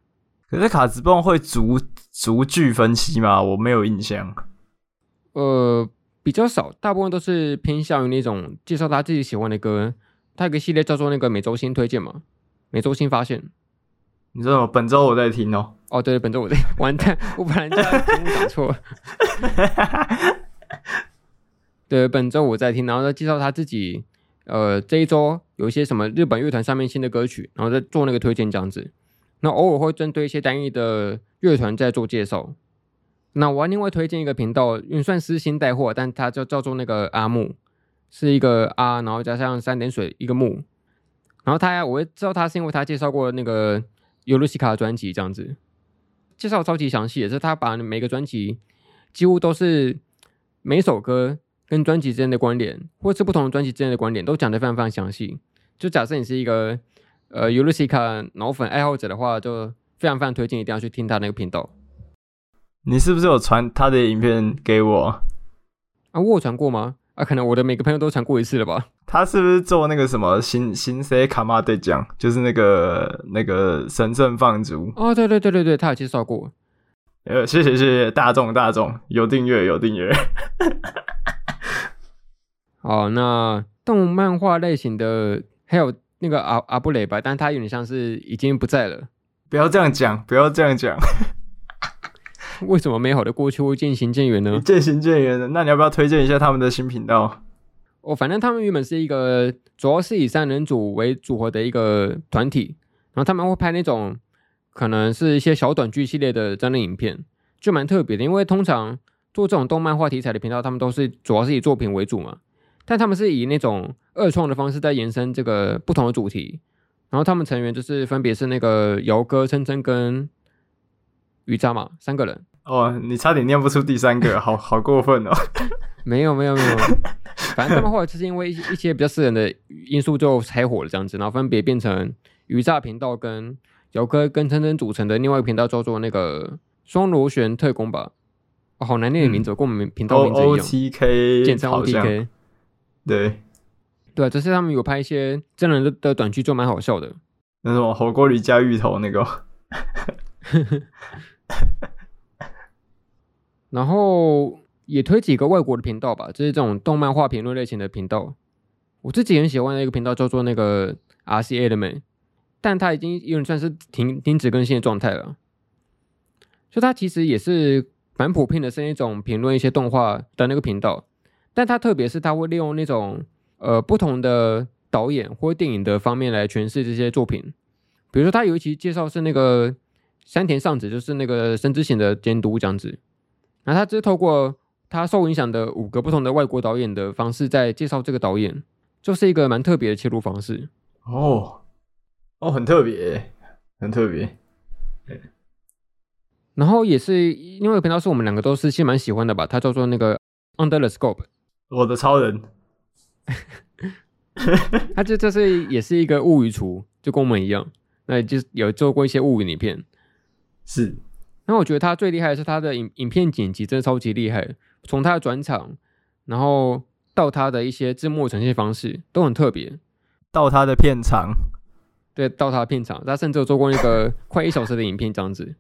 可是卡兹蹦会逐逐句分析吗？我没有印象。呃，比较少，大部分都是偏向于那种介绍他自己喜欢的歌。他有个系列叫做那个每周新推荐嘛。每周新发现，你知道吗？本周我在听哦。哦，对，本周我在。完蛋，我本来就节目讲错了。对，本周我在听，然后再介绍他自己。呃，这一周有一些什么日本乐团上面新的歌曲，然后再做那个推荐这样子。那偶尔会针对一些单一的乐团在做介绍。那我还另外推荐一个频道，也算私心带货，但它叫叫做那个阿木，是一个啊，然后加上三点水一个木。然后他，我会知道他是因为他介绍过那个尤露西卡的专辑这样子，介绍超级详细，也是他把每个专辑几乎都是每首歌跟专辑之间的关联，或是不同的专辑之间的关联，都讲得非常非常详细。就假设你是一个呃尤露西卡脑粉爱好者的话，就非常非常推荐一定要去听他那个频道。你是不是有传他的影片给我？啊，我有传过吗？啊，可能我的每个朋友都传过一次了吧？他是不是做那个什么新新 C 卡玛对讲？就是那个那个神圣放逐？哦，对对对对对，他有介绍过。呃，谢谢谢谢大众大众，有订阅有订阅。好，那动漫画类型的还有那个阿阿布雷吧，但他有点像是已经不在了。不要这样讲，不要这样讲。为什么美好的过去会渐行渐远呢？渐行渐远的，那你要不要推荐一下他们的新频道？哦，反正他们原本是一个主要是以三人组为组合的一个团体，然后他们会拍那种可能是一些小短剧系列的真人影片，就蛮特别的。因为通常做这种动漫化题材的频道，他们都是主要是以作品为主嘛，但他们是以那种二创的方式在延伸这个不同的主题。然后他们成员就是分别是那个姚哥、琛琛跟。鱼渣嘛，三个人哦，你差点念不出第三个，好好过分哦！没有没有没有，反正他们后来就是因为一一些比较私人的因素就拆伙了这样子，然后分别变成鱼炸频道跟姚哥跟琛琛组成的另外一个频道叫做那个双螺旋特工吧，哦，好难念的名字，嗯、跟我们频道名字一样，O T K，简称 O T K，对对，只是他们有拍一些真人的的短剧，就蛮好笑的，那种火锅里加芋头那个。然后也推几个外国的频道吧，就是这种动漫画评论类型的频道。我自己很喜欢的一个频道叫做那个 RCA 的美但它已经有点算是停停止更新的状态了。就它其实也是蛮普遍的，是一种评论一些动画的那个频道。但它特别是它会利用那种呃不同的导演或电影的方面来诠释这些作品。比如说，它有一期介绍是那个。山田尚子就是那个《声之行》的监督这样子，那他只是透过他受影响的五个不同的外国导演的方式在介绍这个导演，就是一个蛮特别的切入方式。哦。哦，很特别，很特别。然后也是另外一个频道是我们两个都是其实蛮喜欢的吧，他叫做那个 Under the Scope，我的超人，他这这是也是一个物语厨，就跟我们一样，那就有做过一些物语影片。是，那我觉得他最厉害的是他的影影片剪辑真的超级厉害，从他的转场，然后到他的一些字幕呈现方式都很特别，到他的片场，对，到他的片场，他甚至有做过那个 快一小时的影片这样子，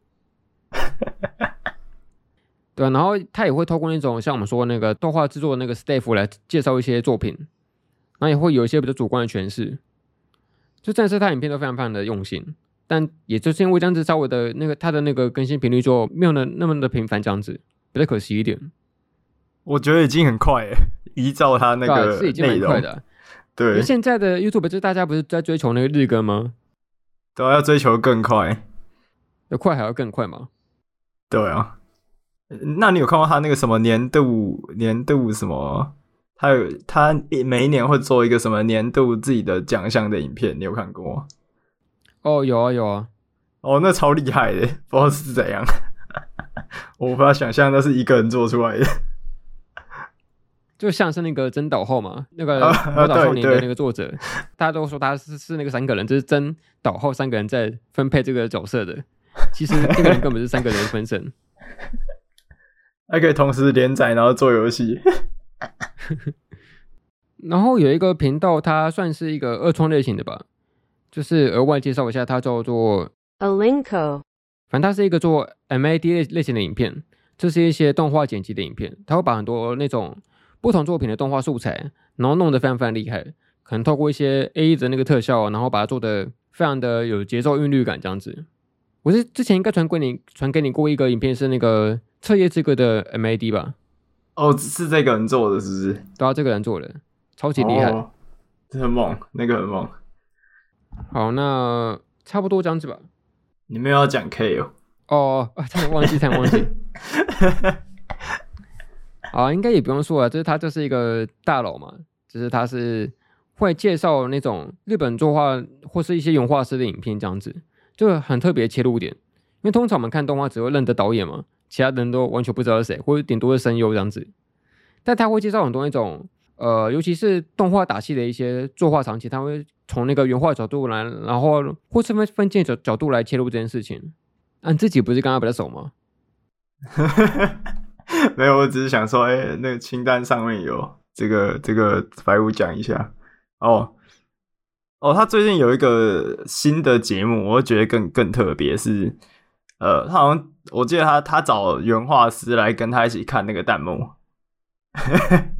对，然后他也会透过那种像我们说那个动画制作的那个 staff 来介绍一些作品，然后也会有一些比较主观的诠释，就真的是他影片都非常非常的用心。但也就是因为这样子，稍微的那个他的那个更新频率就没有那那么的频繁，这样子比较可惜一点。我觉得已经很快了，依照他那个是已经蛮快的、啊。对，现在的 YouTube 就大家不是在追求那个日更吗？都要追求更快，要快还要更快吗？对啊。那你有看过他那个什么年度年度什么？他有他每一年会做一个什么年度自己的奖项的影片，你有看过吗？哦，有啊有啊，哦，那超厉害的，不知道是怎样，我无法想象那是一个人做出来的，就像是那个真岛后嘛，那个《魔导少年》的那个作者，啊、大家都说他是是那个三个人，就是真岛后三个人在分配这个角色的，其实这个人根本是三个人分身，还可以同时连载然后做游戏，然后有一个频道，它算是一个二创类型的吧。就是额外介绍一下，它叫做 Alinco，反正它是一个做 MAD 类类型的影片，这是一些动画剪辑的影片，它会把很多那种不同作品的动画素材，然后弄得非常非常厉害，可能透过一些 AE 的那个特效，然后把它做的非常的有节奏韵律感这样子。我是之前应该传给你传给你过一个影片，是那个彻夜之歌的 MAD 吧？哦，是这个人做的，是不是？对啊，这个人做的，超级厉害，很猛，那个很猛。好，那差不多这样子吧。你没有要讲 K 哦？哦，差点忘记，差点忘记。啊，应该也不用说了，就是他就是一个大佬嘛，就是他是会介绍那种日本作画或是一些原画师的影片这样子，就很特别切入点。因为通常我们看动画只会认得导演嘛，其他人都完全不知道是谁，或者顶多是声优这样子。但他会介绍很多那种。呃，尤其是动画打戏的一些作画场景，他会从那个原画角度来，然后或是分分镜角角度来切入这件事情。啊，你自己不是跟他比较熟吗？没有，我只是想说，哎、那个清单上面有这个这个白五讲一下。哦哦，他最近有一个新的节目，我觉得更更特别，是呃，他好像我记得他他找原画师来跟他一起看那个弹幕。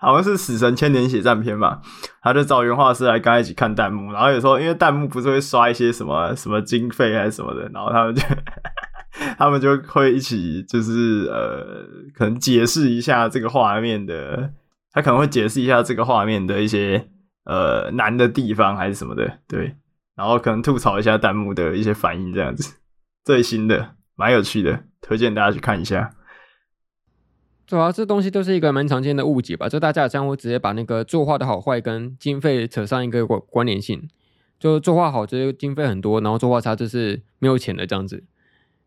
好像是《死神千年血战篇》吧，他就找原画师来跟他一起看弹幕，然后有时候因为弹幕不是会刷一些什么什么经费还是什么的，然后他们就 他们就会一起就是呃，可能解释一下这个画面的，他可能会解释一下这个画面的一些呃难的地方还是什么的，对，然后可能吐槽一下弹幕的一些反应这样子，最新的蛮有趣的，推荐大家去看一下。主要这东西都是一个蛮常见的误解吧，就大家这样会直接把那个作画的好坏跟经费扯上一个关关联性，就作画好就是经费很多，然后作画差就是没有钱的这样子。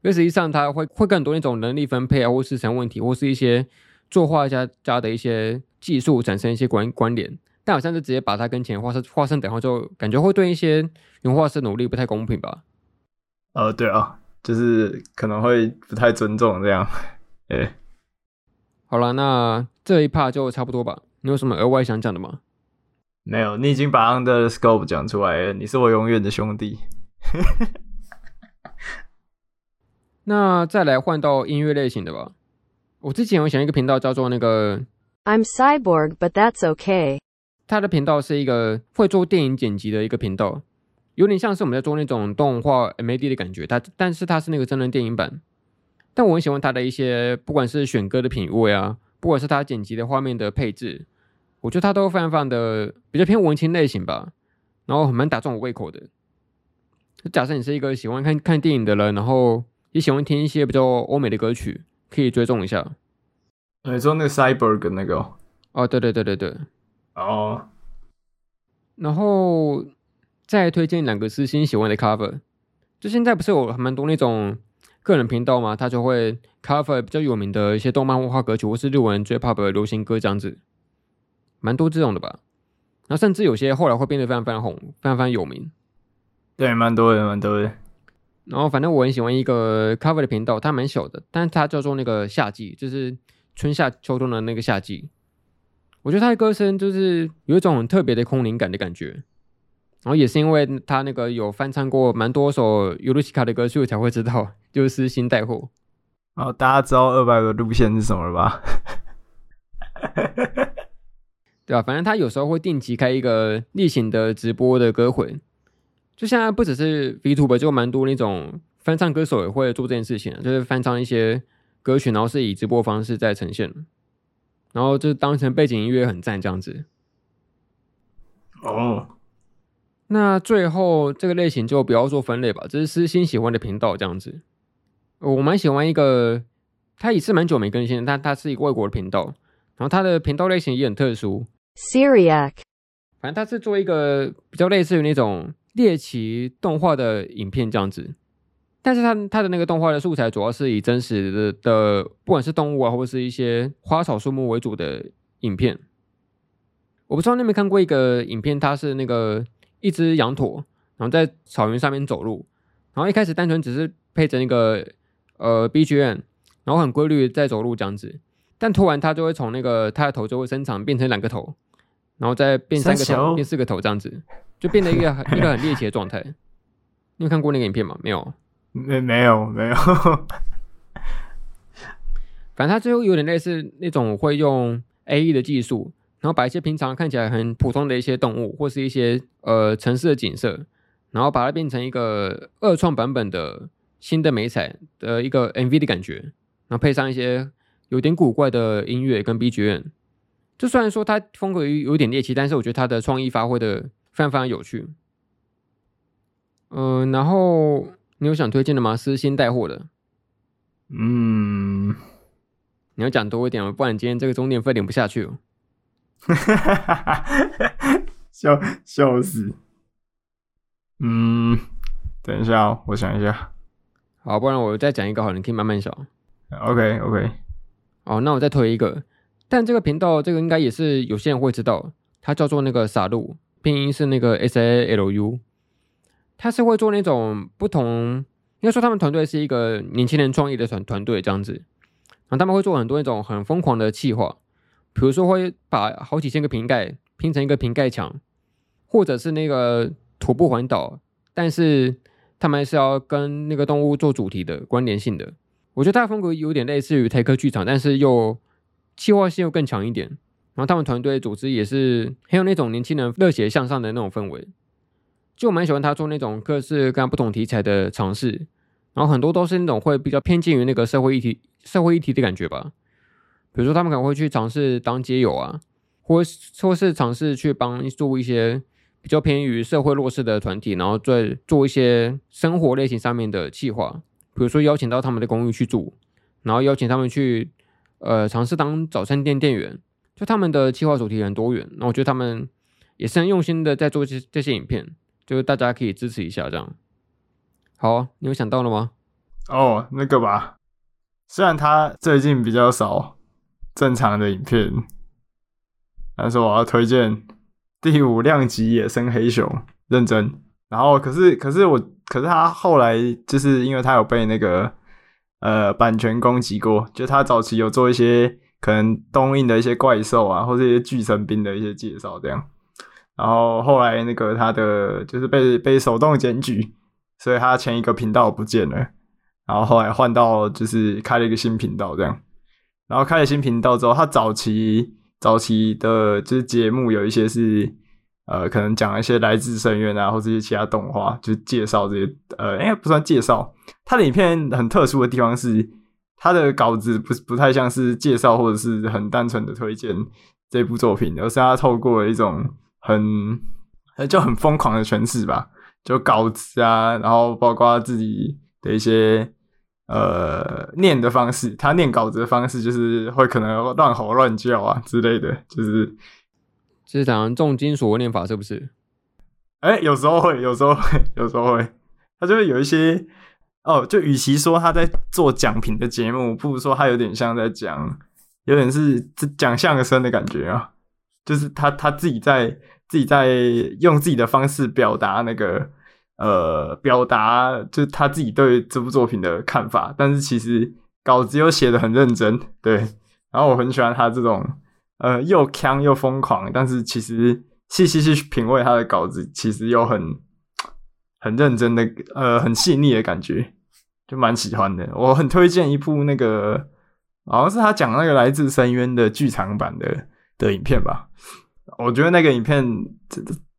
因为实际上它会会更多那种能力分配啊，或是成问题，或是一些作画家家的一些技术产生一些关关联，但好像是直接把它跟钱画上画上等号，就感觉会对一些原画师努力不太公平吧？呃，对啊，就是可能会不太尊重这样，哎。好了，那这一 part 就差不多吧。你有什么额外想讲的吗？没有，你已经把 Under the Scope 讲出来了。你是我永远的兄弟。那再来换到音乐类型的吧。我之前有想一个频道叫做那个 I'm Cyborg, but that's okay。他的频道是一个会做电影剪辑的一个频道，有点像是我们在做那种动画 MAD 的感觉。他但是他是那个真人电影版。但我很喜欢他的一些，不管是选歌的品味啊，不管是他剪辑的画面的配置，我觉得他都非常非常的比较偏文青类型吧，然后很蛮打中我胃口的。假设你是一个喜欢看看电影的人，然后也喜欢听一些比较欧美的歌曲，可以追踪一下。你说那个 Cyberg 那个？哦，对对对对对。哦。然后再推荐两个私心喜欢的 cover，就现在不是有蛮多那种。个人频道嘛，他就会 cover 比较有名的一些动漫文化歌曲，或是日文最 pop 的流行歌这样子，蛮多这种的吧。然后甚至有些后来会变得非常非常红，非常非常有名。对，蛮多的，蛮多的。然后反正我很喜欢一个 cover 的频道，它蛮小的，但是它叫做那个夏季，就是春夏秋冬的那个夏季。我觉得他的歌声就是有一种很特别的空灵感的感觉。然后也是因为他那个有翻唱过蛮多首尤露西卡的歌，所以我才会知道，就是私心带货。哦，大家知道二百个路线是什么了吧？对啊，反正他有时候会定期开一个例行的直播的歌会，就现在不只是 VTuber，就蛮多那种翻唱歌手也会做这件事情，就是翻唱一些歌曲，然后是以直播方式在呈现，然后就当成背景音乐很赞这样子。哦。那最后这个类型就不要做分类吧，这是私心喜欢的频道这样子。我蛮喜欢一个，他也是蛮久没更新的，但他是一个外国的频道，然后他的频道类型也很特殊。Syriac，反正他是做一个比较类似于那种猎奇动画的影片这样子，但是他他的那个动画的素材主要是以真实的的，不管是动物啊，或者是一些花草树木为主的影片。我不知道你有没有看过一个影片，它是那个。一只羊驼，然后在草原上面走路，然后一开始单纯只是配着那个呃 BGM，然后很规律在走路这样子，但突然它就会从那个它的头就会伸长变成两个头，然后再变三个头变四个头这样子，就变得一个一个很猎奇的状态。你有看过那个影片吗？没有，没没有没有，反正它最后有点类似那种会用 AE 的技术。然后把一些平常看起来很普通的一些动物，或是一些呃城市的景色，然后把它变成一个二创版本的新的美彩的一个 MV 的感觉，然后配上一些有点古怪的音乐跟 BGM。就虽然说它风格有点猎奇，但是我觉得它的创意发挥的非常非常有趣。嗯、呃，然后你有想推荐的吗？私心带货的。嗯，你要讲多一点吗？不然今天这个钟点费领不下去了。哈哈哈哈哈！笑笑死。嗯，等一下，我想一下。好，不然我再讲一个好，你可以慢慢想。OK OK。哦，那我再推一个，但这个频道这个应该也是有些人会知道，它叫做那个 SALU，拼音是那个 S A L U。他是会做那种不同，应该说他们团队是一个年轻人创业的团团队这样子，然后他们会做很多那种很疯狂的企划。比如说会把好几千个瓶盖拼成一个瓶盖墙，或者是那个徒步环岛，但是他们还是要跟那个动物做主题的关联性的。我觉得他的风格有点类似于台客剧场，但是又计划性又更强一点。然后他们团队组织也是很有那种年轻人热血向上的那种氛围。就蛮喜欢他做那种各式各样不同题材的尝试，然后很多都是那种会比较偏近于那个社会议题、社会议题的感觉吧。比如说他们可能会去尝试当街友啊，或或是尝试去帮助一些比较偏于社会弱势的团体，然后再做一些生活类型上面的计划，比如说邀请到他们的公寓去住，然后邀请他们去呃尝试当早餐店店员。就他们的计划主题很多元，那我觉得他们也是很用心的在做这这些影片。就是大家可以支持一下，这样。好，你有想到了吗？哦，那个吧。虽然他最近比较少正常的影片，但是我要推荐第五量级野生黑熊，认真。然后，可是，可是我，可是他后来就是因为他有被那个呃版权攻击过，就他早期有做一些可能东映的一些怪兽啊，或者一些巨神兵的一些介绍，这样。然后后来那个他的就是被被手动检举，所以他前一个频道不见了。然后后来换到就是开了一个新频道这样。然后开了新频道之后，他早期早期的就是节目有一些是呃可能讲一些来自深渊啊，或者一些其他动画，就介绍这些呃应该不算介绍。他的影片很特殊的地方是，他的稿子不不太像是介绍或者是很单纯的推荐这部作品，而是他透过一种。很，就很疯狂的诠释吧，就稿子啊，然后包括自己的一些呃念的方式，他念稿子的方式就是会可能乱吼乱叫啊之类的，就是是讲重金属念法是不是？哎、欸，有时候会，有时候会，有时候会，他就会有一些哦，就与其说他在做奖品的节目，不如说他有点像在讲，有点是讲相声的感觉啊。就是他他自己在自己在用自己的方式表达那个呃表达，就是他自己对这部作品的看法，但是其实稿子又写得很认真，对。然后我很喜欢他这种呃又锵又疯狂，但是其实细细去品味他的稿子，其实又很很认真的呃很细腻的感觉，就蛮喜欢的。我很推荐一部那个好像是他讲那个来自深渊的剧场版的。的影片吧，我觉得那个影片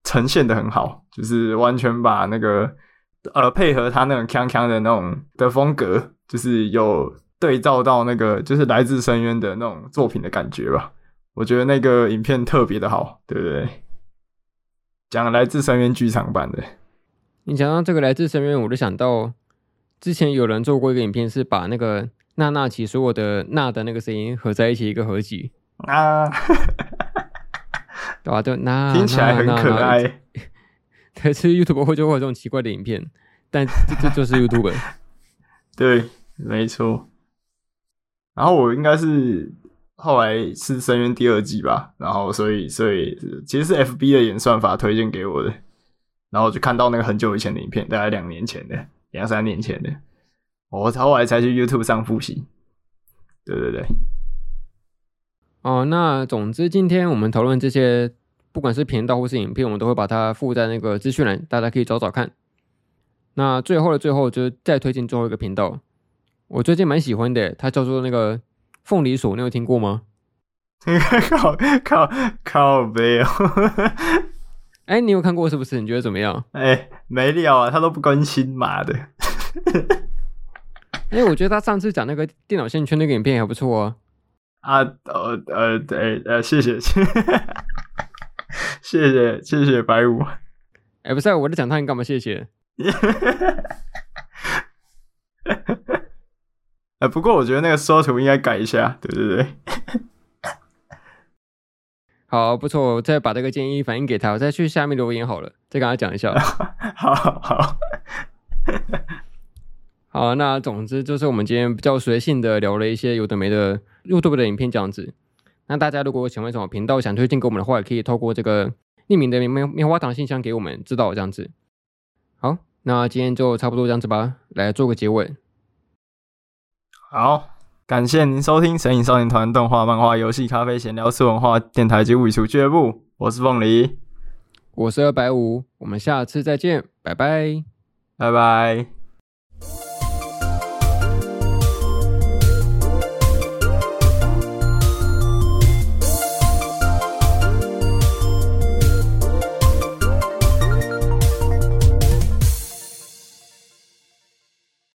呈现的很好，就是完全把那个呃配合他那种锵锵的那种的风格，就是有对照到那个就是来自深渊的那种作品的感觉吧。我觉得那个影片特别的好，对不对？讲来自深渊剧场版的，你讲到这个来自深渊，我就想到之前有人做过一个影片，是把那个娜娜奇所有的娜的那个声音合在一起一个合集。啊，对啊，就那听起来很可爱。可是 YouTube 会就会有这种奇怪的影片，但这这就是 YouTube。对，没错。然后我应该是后来是深渊第二季吧，然后所以所以其实是 FB 的演算法推荐给我的，然后就看到那个很久以前的影片，大概两年前的，两三年前的，我后来才去 YouTube 上复习。对对对。哦，那总之今天我们讨论这些，不管是频道或是影片，我们都会把它附在那个资讯栏，大家可以找找看。那最后的最后，就是再推荐最后一个频道，我最近蛮喜欢的，它叫做那个凤梨锁，你有听过吗？靠靠靠北哦！哎、欸，你有看过是不是？你觉得怎么样？哎、欸，没料啊，他都不更新，妈的！哎、欸，我觉得他上次讲那个电脑线圈那个影片还不错啊。啊，呃呃，对，呃，谢谢，谢谢，谢谢白五。哎、欸，不是、啊，我在讲他，你干嘛谢谢？呃，不过我觉得那个缩图应该改一下，对对对。好，不错，我再把这个建议反映给他，我再去下面留言好了，再跟他讲一下。好好。好，那总之就是我们今天比较随性的聊了一些有的没的 YouTube 的影片这样子。那大家如果想问什么频道想推荐给我们的话，也可以透过这个匿名的棉棉花糖信箱给我们知道这样子。好，那今天就差不多这样子吧，来做个结尾。好，感谢您收听神影少年团动画、漫画、游戏、咖啡、闲聊、次文化电台及物语俱乐部。我是凤梨，我是二百五，我们下次再见，拜拜，拜拜。